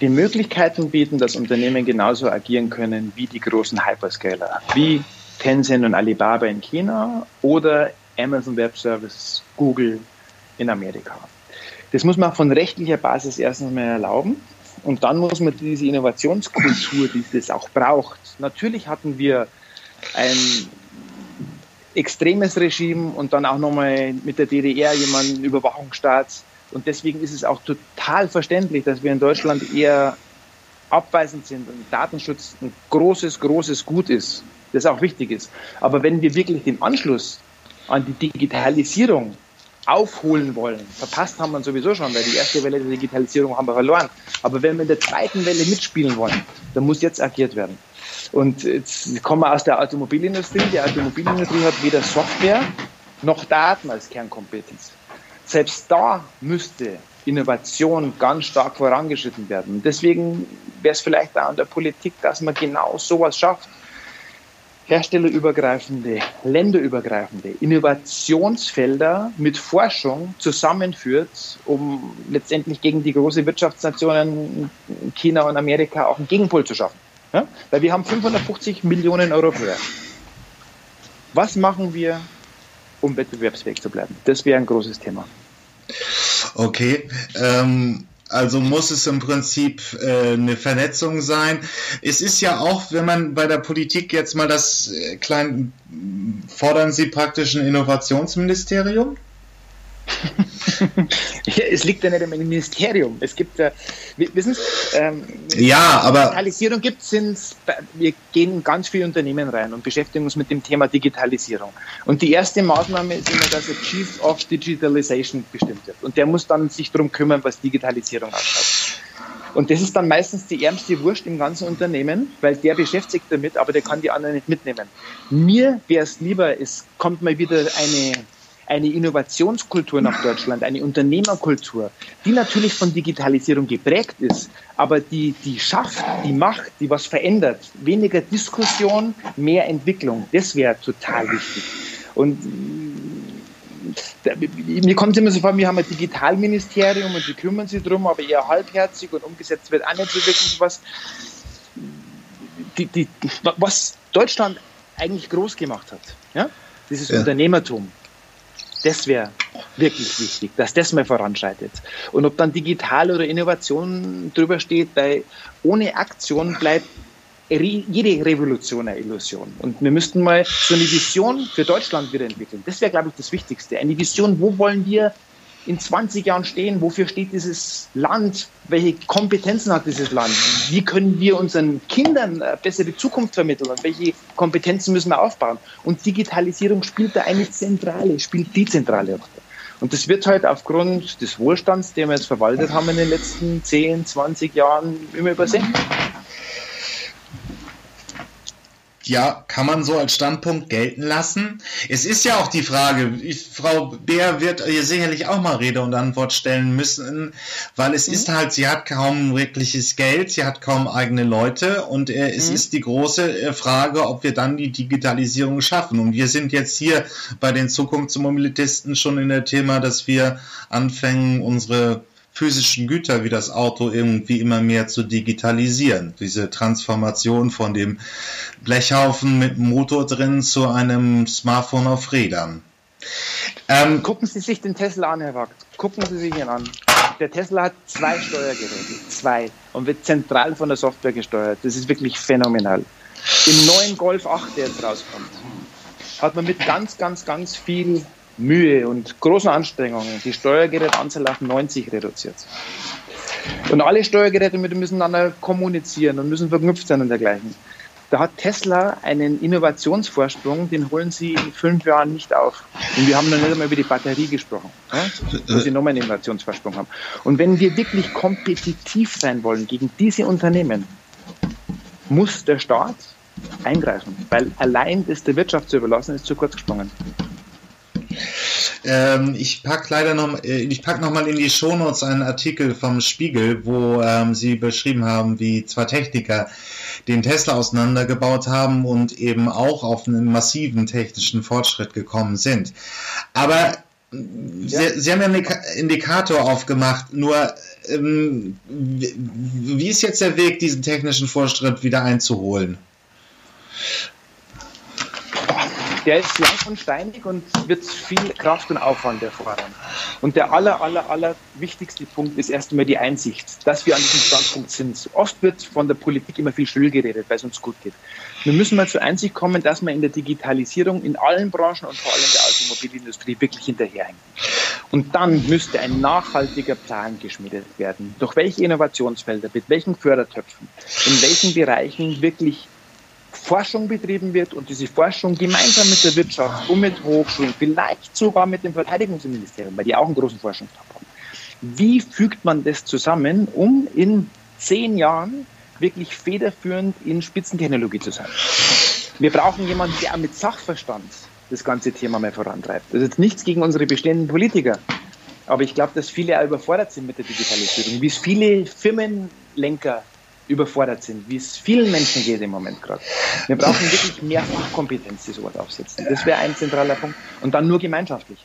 Speaker 2: die Möglichkeiten bieten, dass Unternehmen genauso agieren können wie die großen Hyperscaler, wie Tencent und Alibaba in China oder Amazon Web Services, Google in Amerika. Das muss man von rechtlicher Basis erstens mal erlauben und dann muss man diese Innovationskultur, die das auch braucht. Natürlich hatten wir ein extremes Regime und dann auch nochmal mit der DDR jemanden Überwachungsstaat und deswegen ist es auch total verständlich, dass wir in Deutschland eher abweisend sind und Datenschutz ein großes, großes Gut ist, das auch wichtig ist. Aber wenn wir wirklich den Anschluss an die Digitalisierung aufholen wollen, verpasst haben wir sowieso schon, weil die erste Welle der Digitalisierung haben wir verloren. Aber wenn wir in der zweiten Welle mitspielen wollen, dann muss jetzt agiert werden. Und jetzt kommen wir aus der Automobilindustrie. Die Automobilindustrie hat weder Software noch Daten als Kernkompetenz. Selbst da müsste Innovation ganz stark vorangeschritten werden. Deswegen wäre es vielleicht auch an der Politik, dass man genau sowas schafft. Herstellerübergreifende, länderübergreifende Innovationsfelder mit Forschung zusammenführt, um letztendlich gegen die großen Wirtschaftsnationen China und Amerika auch einen Gegenpol zu schaffen. Ja? Weil wir haben 550 Millionen Europäer. Was machen wir um wettbewerbsfähig zu bleiben. Das wäre ein großes Thema.
Speaker 1: Okay. Ähm also muss es im Prinzip äh, eine Vernetzung sein. Es ist ja auch, wenn man bei der Politik jetzt mal das äh, klein, fordern Sie praktisch ein Innovationsministerium?
Speaker 2: es liegt ja nicht im Ministerium. Es gibt ja, wissen Sie, ähm,
Speaker 1: ja, aber
Speaker 2: Digitalisierung gibt es, wir gehen in ganz viele Unternehmen rein und beschäftigen uns mit dem Thema Digitalisierung. Und die erste Maßnahme ist immer, dass der Chief of Digitalization bestimmt wird. Und der muss dann sich darum kümmern, was Digitalisierung ausschaut. Und das ist dann meistens die ärmste Wurst im ganzen Unternehmen, weil der beschäftigt damit, aber der kann die anderen nicht mitnehmen. Mir wäre es lieber, es kommt mal wieder eine eine Innovationskultur nach Deutschland, eine Unternehmerkultur, die natürlich von Digitalisierung geprägt ist, aber die, die schafft, die macht, die was verändert. Weniger Diskussion, mehr Entwicklung. Das wäre total wichtig. Und mir kommt immer so vor, wir haben ein Digitalministerium und die kümmern sich drum, aber eher halbherzig und umgesetzt wird auch nicht so wirklich was. Die, die, was Deutschland eigentlich groß gemacht hat, ja? dieses ja. Unternehmertum, das wäre wirklich wichtig, dass das mal voranschreitet. Und ob dann digital oder Innovation drüber steht, weil ohne Aktion bleibt jede Revolution eine Illusion. Und wir müssten mal so eine Vision für Deutschland wieder entwickeln. Das wäre, glaube ich, das Wichtigste. Eine Vision, wo wollen wir in 20 Jahren stehen? Wofür steht dieses Land? Welche Kompetenzen hat dieses Land? Wie können wir unseren Kindern eine bessere Zukunft vermitteln? Und welche Kompetenzen müssen wir aufbauen? Und Digitalisierung spielt da eine zentrale, spielt die zentrale Rolle. Und das wird halt aufgrund des Wohlstands, den wir jetzt verwaltet haben in den letzten 10, 20 Jahren, immer übersehen.
Speaker 1: Ja, kann man so als Standpunkt gelten lassen. Es ist ja auch die Frage, ich, Frau Bär wird hier sicherlich auch mal Rede und Antwort stellen müssen, weil es mhm. ist halt, sie hat kaum wirkliches Geld, sie hat kaum eigene Leute und äh, es mhm. ist die große äh, Frage, ob wir dann die Digitalisierung schaffen. Und wir sind jetzt hier bei den Zukunftsmobilitisten schon in der Thema, dass wir anfangen, unsere physischen Güter wie das Auto irgendwie immer mehr zu digitalisieren. Diese Transformation von dem Blechhaufen mit Motor drin zu einem Smartphone auf Rädern.
Speaker 2: Ähm, Gucken Sie sich den Tesla an, Herr Wagt. Gucken Sie sich ihn an. Der Tesla hat zwei Steuergeräte, zwei, und wird zentral von der Software gesteuert. Das ist wirklich phänomenal. Im neuen Golf 8, der jetzt rauskommt, hat man mit ganz, ganz, ganz viel Mühe und großen Anstrengungen die Steuergeräteanzahl auf 90 reduziert. Und alle Steuergeräte miteinander kommunizieren und müssen verknüpft sein und dergleichen. Da hat Tesla einen Innovationsvorsprung, den holen sie in fünf Jahren nicht auf. Und wir haben noch nicht einmal über die Batterie gesprochen, wo sie nochmal einen Innovationsvorsprung haben. Und wenn wir wirklich kompetitiv sein wollen gegen diese Unternehmen, muss der Staat eingreifen, weil allein das der Wirtschaft zu überlassen ist zu kurz gesprungen.
Speaker 1: Ähm, ich pack leider noch, äh, ich pack noch mal in die Shownotes einen Artikel vom Spiegel, wo ähm, sie beschrieben haben, wie zwei Techniker den Tesla auseinandergebaut haben und eben auch auf einen massiven technischen Fortschritt gekommen sind. Aber Sie, ja. Sie, haben ja einen Indikator aufgemacht, nur ähm, wie ist jetzt der Weg, diesen technischen Fortschritt wieder einzuholen?
Speaker 2: Der ist lang und steinig und wird viel Kraft und Aufwand erfordern. Und der aller, aller, aller wichtigste Punkt ist erst einmal die Einsicht, dass wir an diesem Standpunkt sind. Oft wird von der Politik immer viel schön geredet, weil es uns gut geht. Wir müssen mal zur Einsicht kommen, dass wir in der Digitalisierung in allen Branchen und vor allem der Automobilindustrie wirklich hinterherhängen. Und dann müsste ein nachhaltiger Plan geschmiedet werden. Durch welche Innovationsfelder, mit welchen Fördertöpfen, in welchen Bereichen wirklich Forschung betrieben wird und diese Forschung gemeinsam mit der Wirtschaft und mit Hochschulen, vielleicht sogar mit dem Verteidigungsministerium, weil die auch einen großen Forschungsstab haben. Wie fügt man das zusammen, um in zehn Jahren wirklich federführend in Spitzentechnologie zu sein? Wir brauchen jemanden, der mit Sachverstand das ganze Thema mal vorantreibt. Das ist jetzt nichts gegen unsere bestehenden Politiker, aber ich glaube, dass viele auch überfordert sind mit der Digitalisierung, wie es viele Firmenlenker überfordert sind, wie es vielen Menschen geht im Moment gerade. Wir brauchen wirklich mehr Fachkompetenz, die sowas aufsetzen. Das wäre ein zentraler Punkt. Und dann nur gemeinschaftlich.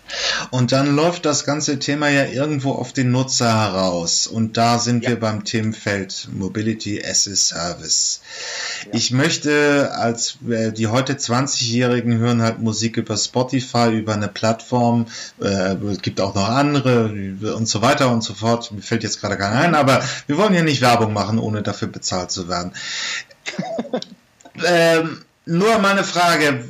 Speaker 1: Und dann läuft das ganze Thema ja irgendwo auf den Nutzer heraus. Und da sind ja. wir beim Themenfeld Mobility as a Service. Ja. Ich möchte, als äh, die heute 20-Jährigen hören halt Musik über Spotify, über eine Plattform, äh, es gibt auch noch andere und so weiter und so fort. Mir fällt jetzt gerade keiner ein, aber wir wollen hier nicht Werbung machen, ohne dafür bezahlt zu werden. ähm, nur meine Frage.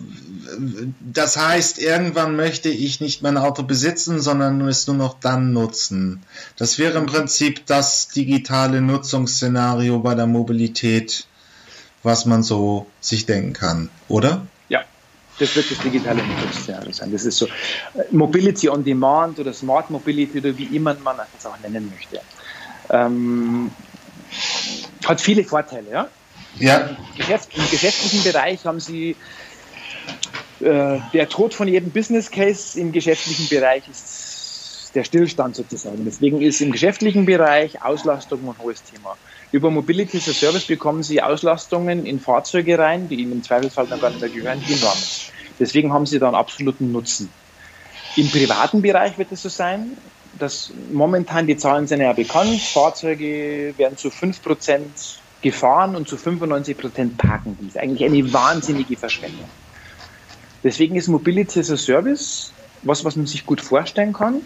Speaker 1: Das heißt, irgendwann möchte ich nicht mein Auto besitzen, sondern es nur noch dann nutzen. Das wäre im Prinzip das digitale Nutzungsszenario bei der Mobilität, was man so sich denken kann, oder?
Speaker 2: Ja, das wird das digitale Nutzungsszenario sein. Das ist so Mobility on Demand oder Smart Mobility oder wie immer man das auch nennen möchte. Ähm, hat viele Vorteile. Ja? Ja. Im, Geschäft, Im geschäftlichen Bereich haben sie äh, der Tod von jedem Business Case im geschäftlichen Bereich ist der Stillstand sozusagen. Deswegen ist im geschäftlichen Bereich Auslastung ein hohes Thema. Über Mobility as a Service bekommen Sie Auslastungen in Fahrzeuge rein, die Ihnen im Zweifelsfall dann gar nicht mehr gehören, die enorm. Deswegen haben Sie da einen absoluten Nutzen. Im privaten Bereich wird es so sein, dass momentan die Zahlen sind ja bekannt. Fahrzeuge werden zu 5% gefahren und zu 95% parken. Das ist eigentlich eine wahnsinnige Verschwendung. Deswegen ist Mobility as a Service was, was man sich gut vorstellen kann.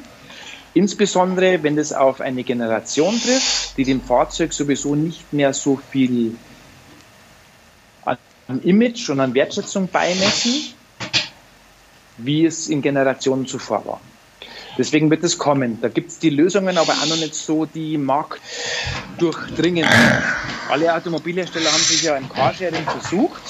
Speaker 2: Insbesondere, wenn das auf eine Generation trifft, die dem Fahrzeug sowieso nicht mehr so viel an Image und an Wertschätzung beimessen, wie es in Generationen zuvor war. Deswegen wird es kommen. Da gibt es die Lösungen, aber auch noch nicht so die marktdurchdringend. Alle Automobilhersteller haben sich ja im Carsharing versucht.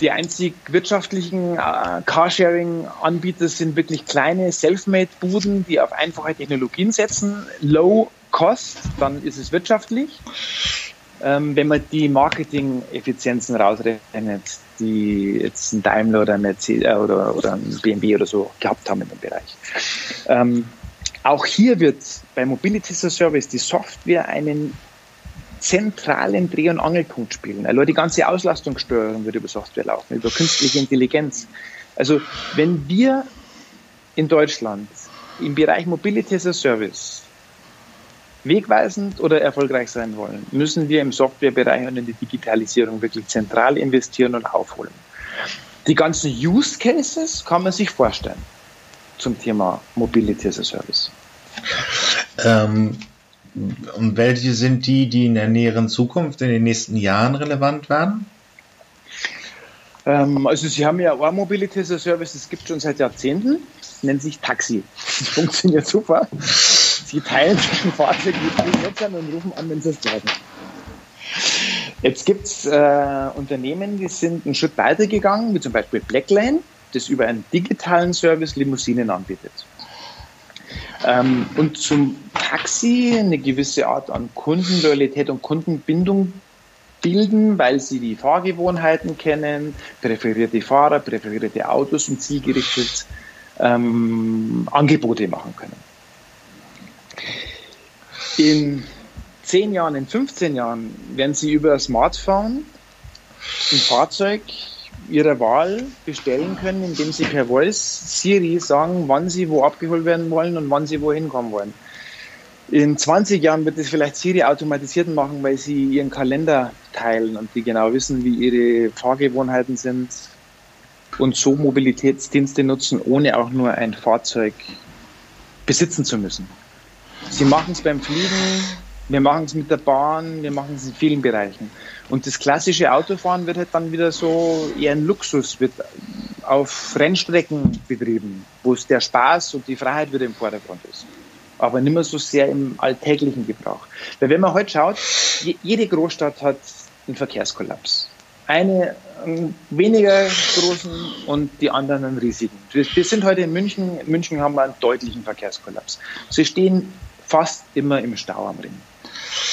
Speaker 2: Die einzig wirtschaftlichen äh, Carsharing-Anbieter sind wirklich kleine Selfmade-Buden, die auf einfache Technologien setzen. Low Cost, dann ist es wirtschaftlich. Ähm, wenn man die Marketing-Effizienzen rausrechnet, die jetzt ein Daimler oder ein Mercedes äh, oder, oder ein BMW oder so gehabt haben in dem Bereich. Ähm, auch hier wird bei Mobility as a Service die Software einen zentralen Dreh- und Angelpunkt spielen. Also die ganze Auslastungssteuerung wird über Software laufen, über künstliche Intelligenz. Also wenn wir in Deutschland im Bereich Mobility as a Service wegweisend oder erfolgreich sein wollen, müssen wir im Softwarebereich und in die Digitalisierung wirklich zentral investieren und aufholen. Die ganzen Use Cases kann man sich vorstellen zum Thema Mobility as a Service.
Speaker 1: Ähm, und welche sind die, die in der näheren Zukunft, in den nächsten Jahren relevant werden?
Speaker 2: Ähm, also Sie haben ja auch Mobility as a Service, das gibt schon seit Jahrzehnten, nennt sich Taxi. Das funktioniert super. Sie teilen sich ein Fahrzeug mit Nutzern und rufen an, wenn sie es brauchen. Jetzt gibt es äh, Unternehmen, die sind einen Schritt weiter gegangen, wie zum Beispiel Blacklane, das über einen digitalen Service Limousinen anbietet. Ähm, und zum Taxi eine gewisse Art an Kundenloyalität und Kundenbindung bilden, weil sie die Fahrgewohnheiten kennen, präferierte Fahrer, präferierte Autos und zielgerichtet ähm, Angebote machen können. In 10 Jahren, in 15 Jahren werden Sie über Smartphone ein Fahrzeug Ihrer Wahl bestellen können, indem Sie per Voice Siri sagen, wann Sie wo abgeholt werden wollen und wann Sie wohin kommen wollen. In 20 Jahren wird es vielleicht Siri automatisiert machen, weil sie ihren Kalender teilen und die genau wissen, wie ihre Fahrgewohnheiten sind und so Mobilitätsdienste nutzen, ohne auch nur ein Fahrzeug besitzen zu müssen. Sie machen es beim Fliegen, wir machen es mit der Bahn, wir machen es in vielen Bereichen. Und das klassische Autofahren wird halt dann wieder so eher ein Luxus, wird auf Rennstrecken betrieben, wo es der Spaß und die Freiheit wieder im Vordergrund ist. Aber nicht mehr so sehr im alltäglichen Gebrauch. Weil wenn man heute schaut, jede Großstadt hat einen Verkehrskollaps. Eine weniger großen und die anderen einen riesigen. Wir sind heute in München. In München haben wir einen deutlichen Verkehrskollaps. Sie stehen fast immer im Stau am Ring.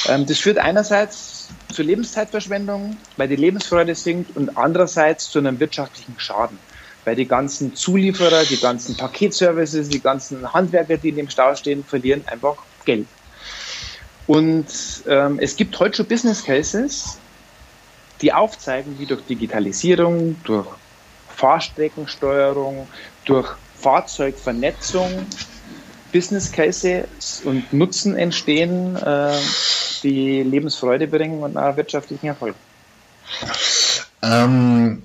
Speaker 2: Ähm, das führt einerseits zur Lebenszeitverschwendung, weil die Lebensfreude sinkt und andererseits zu einem wirtschaftlichen Schaden. Weil die ganzen Zulieferer, die ganzen Paketservices, die ganzen Handwerker, die in dem Stau stehen, verlieren einfach Geld. Und ähm, es gibt heute schon Business Cases, die aufzeigen, wie durch Digitalisierung, durch Fahrstreckensteuerung, durch Fahrzeugvernetzung Business Cases und Nutzen entstehen, äh, die Lebensfreude bringen und auch wirtschaftlichen Erfolg.
Speaker 1: Ähm,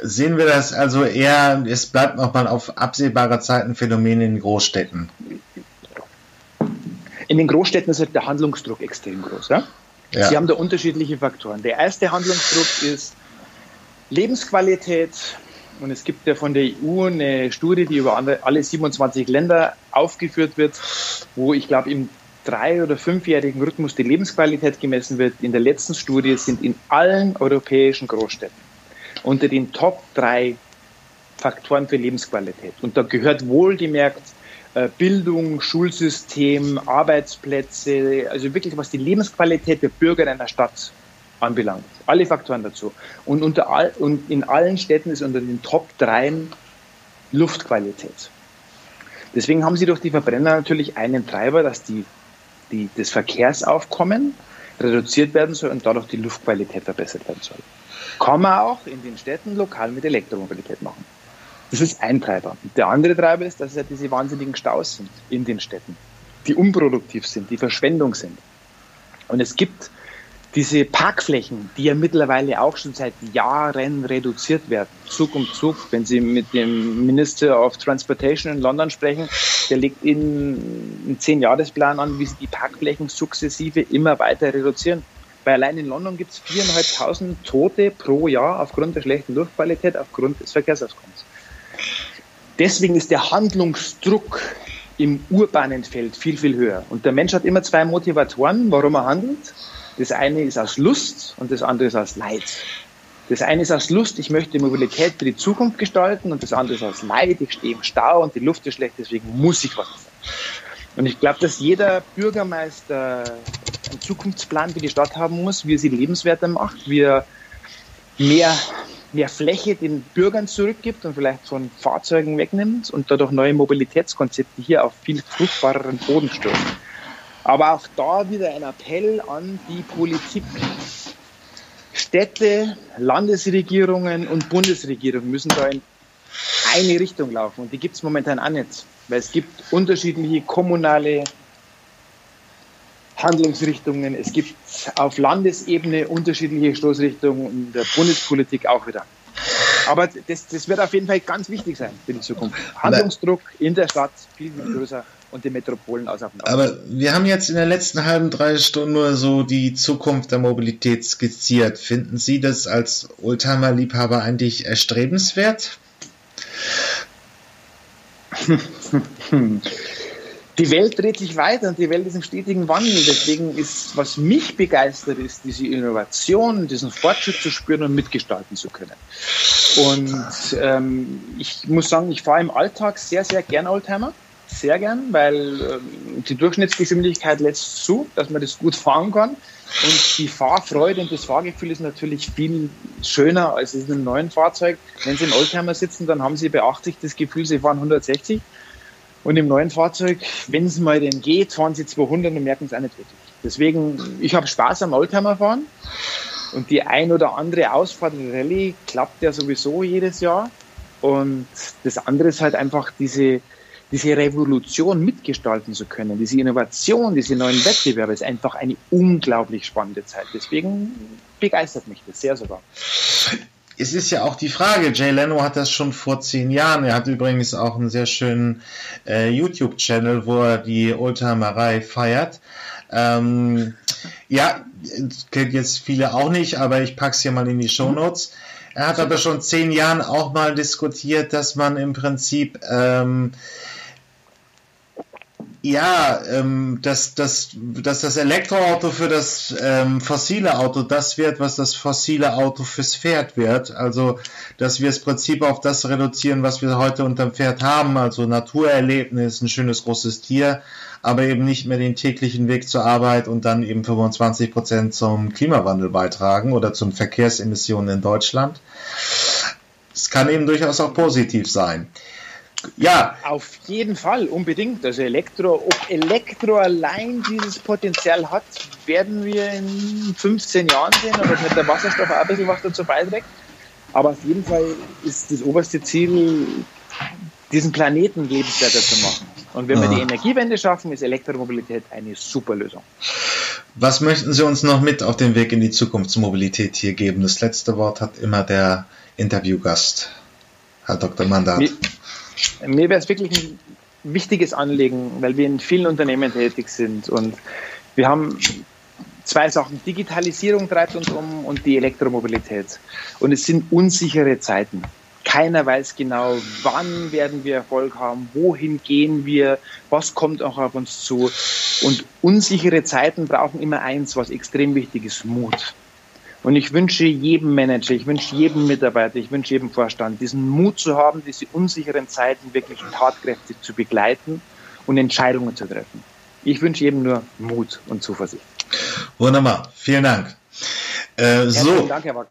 Speaker 1: sehen wir das also eher, es bleibt nochmal auf absehbare Zeiten Phänomen in Großstädten?
Speaker 2: In den Großstädten ist halt der Handlungsdruck extrem groß. Ja? Ja. Sie haben da unterschiedliche Faktoren. Der erste Handlungsdruck ist Lebensqualität, und es gibt ja von der EU eine Studie, die über alle 27 Länder aufgeführt wird, wo ich glaube im drei- oder fünfjährigen Rhythmus die Lebensqualität gemessen wird. In der letzten Studie sind in allen europäischen Großstädten unter den Top drei Faktoren für Lebensqualität. Und da gehört wohlgemerkt äh, Bildung, Schulsystem, Arbeitsplätze, also wirklich was die Lebensqualität der Bürger einer Stadt anbelangt. Alle Faktoren dazu. Und, unter all, und in allen Städten ist unter den Top 3 Luftqualität. Deswegen haben sie durch die Verbrenner natürlich einen Treiber, dass die, die, das Verkehrsaufkommen reduziert werden soll und dadurch die Luftqualität verbessert werden soll. Kann man auch in den Städten lokal mit Elektromobilität machen. Das ist ein Treiber. Der andere Treiber ist, dass es ja diese wahnsinnigen Staus sind in den Städten, die unproduktiv sind, die Verschwendung sind. Und es gibt diese Parkflächen, die ja mittlerweile auch schon seit Jahren reduziert werden, Zug um Zug, wenn Sie mit dem Minister of Transportation in London sprechen, der legt Ihnen einen Zehn-Jahresplan an, wie Sie die Parkflächen sukzessive immer weiter reduzieren. Weil allein in London gibt es 4.500 Tote pro Jahr aufgrund der schlechten Luftqualität, aufgrund des Verkehrsaufkommens. deswegen ist der Handlungsdruck im urbanen Feld viel, viel höher. Und der Mensch hat immer zwei Motivatoren, warum er handelt. Das eine ist aus Lust und das andere ist aus Leid. Das eine ist aus Lust, ich möchte Mobilität für die Zukunft gestalten und das andere ist aus Leid, ich stehe im Stau und die Luft ist schlecht, deswegen muss ich was machen. Und ich glaube, dass jeder Bürgermeister einen Zukunftsplan für die Stadt haben muss, wie er sie lebenswerter macht, wie er mehr, mehr Fläche den Bürgern zurückgibt und vielleicht von Fahrzeugen wegnimmt und dadurch neue Mobilitätskonzepte hier auf viel fruchtbareren Boden stören. Aber auch da wieder ein Appell an die Politik. Städte, Landesregierungen und Bundesregierungen müssen da in eine Richtung laufen. Und die gibt es momentan auch nicht. Weil es gibt unterschiedliche kommunale Handlungsrichtungen. Es gibt auf Landesebene unterschiedliche Stoßrichtungen in der Bundespolitik auch wieder. Aber das, das wird auf jeden Fall ganz wichtig sein für die Zukunft. Handlungsdruck in der Stadt viel, viel größer und die Metropolen aus
Speaker 1: Aber wir haben jetzt in der letzten halben, drei Stunden nur so die Zukunft der Mobilität skizziert. Finden Sie das als Oldtimer-Liebhaber eigentlich erstrebenswert?
Speaker 2: die Welt dreht sich weiter und die Welt ist im stetigen Wandel. Deswegen ist, was mich begeistert, ist diese Innovation, diesen Fortschritt zu spüren und mitgestalten zu können. Und ähm, ich muss sagen, ich fahre im Alltag sehr, sehr gern Oldtimer. Sehr gern, weil ähm, die Durchschnittsgeschwindigkeit lässt zu, dass man das gut fahren kann. Und die Fahrfreude und das Fahrgefühl ist natürlich viel schöner als in einem neuen Fahrzeug. Wenn Sie im Oldtimer sitzen, dann haben Sie beachtlich das Gefühl, Sie fahren 160 und im neuen Fahrzeug, wenn es mal denn geht, fahren sie 200 und merken es auch nicht wirklich. Deswegen, ich habe Spaß am Oldtimer fahren. Und die ein oder andere Ausfahrt in Rallye klappt ja sowieso jedes Jahr. Und das andere ist halt einfach diese, diese Revolution mitgestalten zu können, diese Innovation, diese neuen Wettbewerbe ist einfach eine unglaublich spannende Zeit. Deswegen begeistert mich das sehr sogar
Speaker 1: es ist ja auch die Frage, Jay Leno hat das schon vor zehn Jahren, er hat übrigens auch einen sehr schönen äh, YouTube-Channel, wo er die Oldtimerei feiert. Ähm, ja, kennt jetzt viele auch nicht, aber ich pack's hier mal in die Show Notes. Er hat aber schon zehn Jahren auch mal diskutiert, dass man im Prinzip ähm, ja, ähm, dass, dass, dass das Elektroauto für das ähm, fossile Auto das wird, was das fossile Auto fürs Pferd wird. Also, dass wir das Prinzip auf das reduzieren, was wir heute unterm Pferd haben. Also Naturerlebnis, ein schönes großes Tier, aber eben nicht mehr den täglichen Weg zur Arbeit und dann eben 25 Prozent zum Klimawandel beitragen oder zum Verkehrsemissionen in Deutschland. Es kann eben durchaus auch positiv sein.
Speaker 2: Ja. Auf jeden Fall, unbedingt. Also Elektro, ob Elektro allein dieses Potenzial hat, werden wir in 15 Jahren sehen, ob mit der Wasserstoff auch ein bisschen was dazu beiträgt. Aber auf jeden Fall ist das oberste Ziel, diesen Planeten lebenswerter zu machen. Und wenn wir die Energiewende schaffen, ist Elektromobilität eine super Lösung.
Speaker 1: Was möchten Sie uns noch mit auf den Weg in die Zukunftsmobilität hier geben? Das letzte Wort hat immer der Interviewgast, Herr Dr. Mandat. Mir,
Speaker 2: mir wäre es wirklich ein wichtiges Anliegen, weil wir in vielen Unternehmen tätig sind und wir haben zwei Sachen. Digitalisierung treibt uns um und die Elektromobilität. Und es sind unsichere Zeiten. Keiner weiß genau, wann werden wir Erfolg haben, wohin gehen wir, was kommt auch auf uns zu. Und unsichere Zeiten brauchen immer eins, was extrem wichtig ist, Mut. Und ich wünsche jedem Manager, ich wünsche jedem Mitarbeiter, ich wünsche jedem Vorstand, diesen Mut zu haben, diese unsicheren Zeiten wirklich tatkräftig zu begleiten und Entscheidungen zu treffen. Ich wünsche jedem nur Mut und Zuversicht.
Speaker 1: Wunderbar, vielen Dank. Äh, so. Dank, Herr Wack.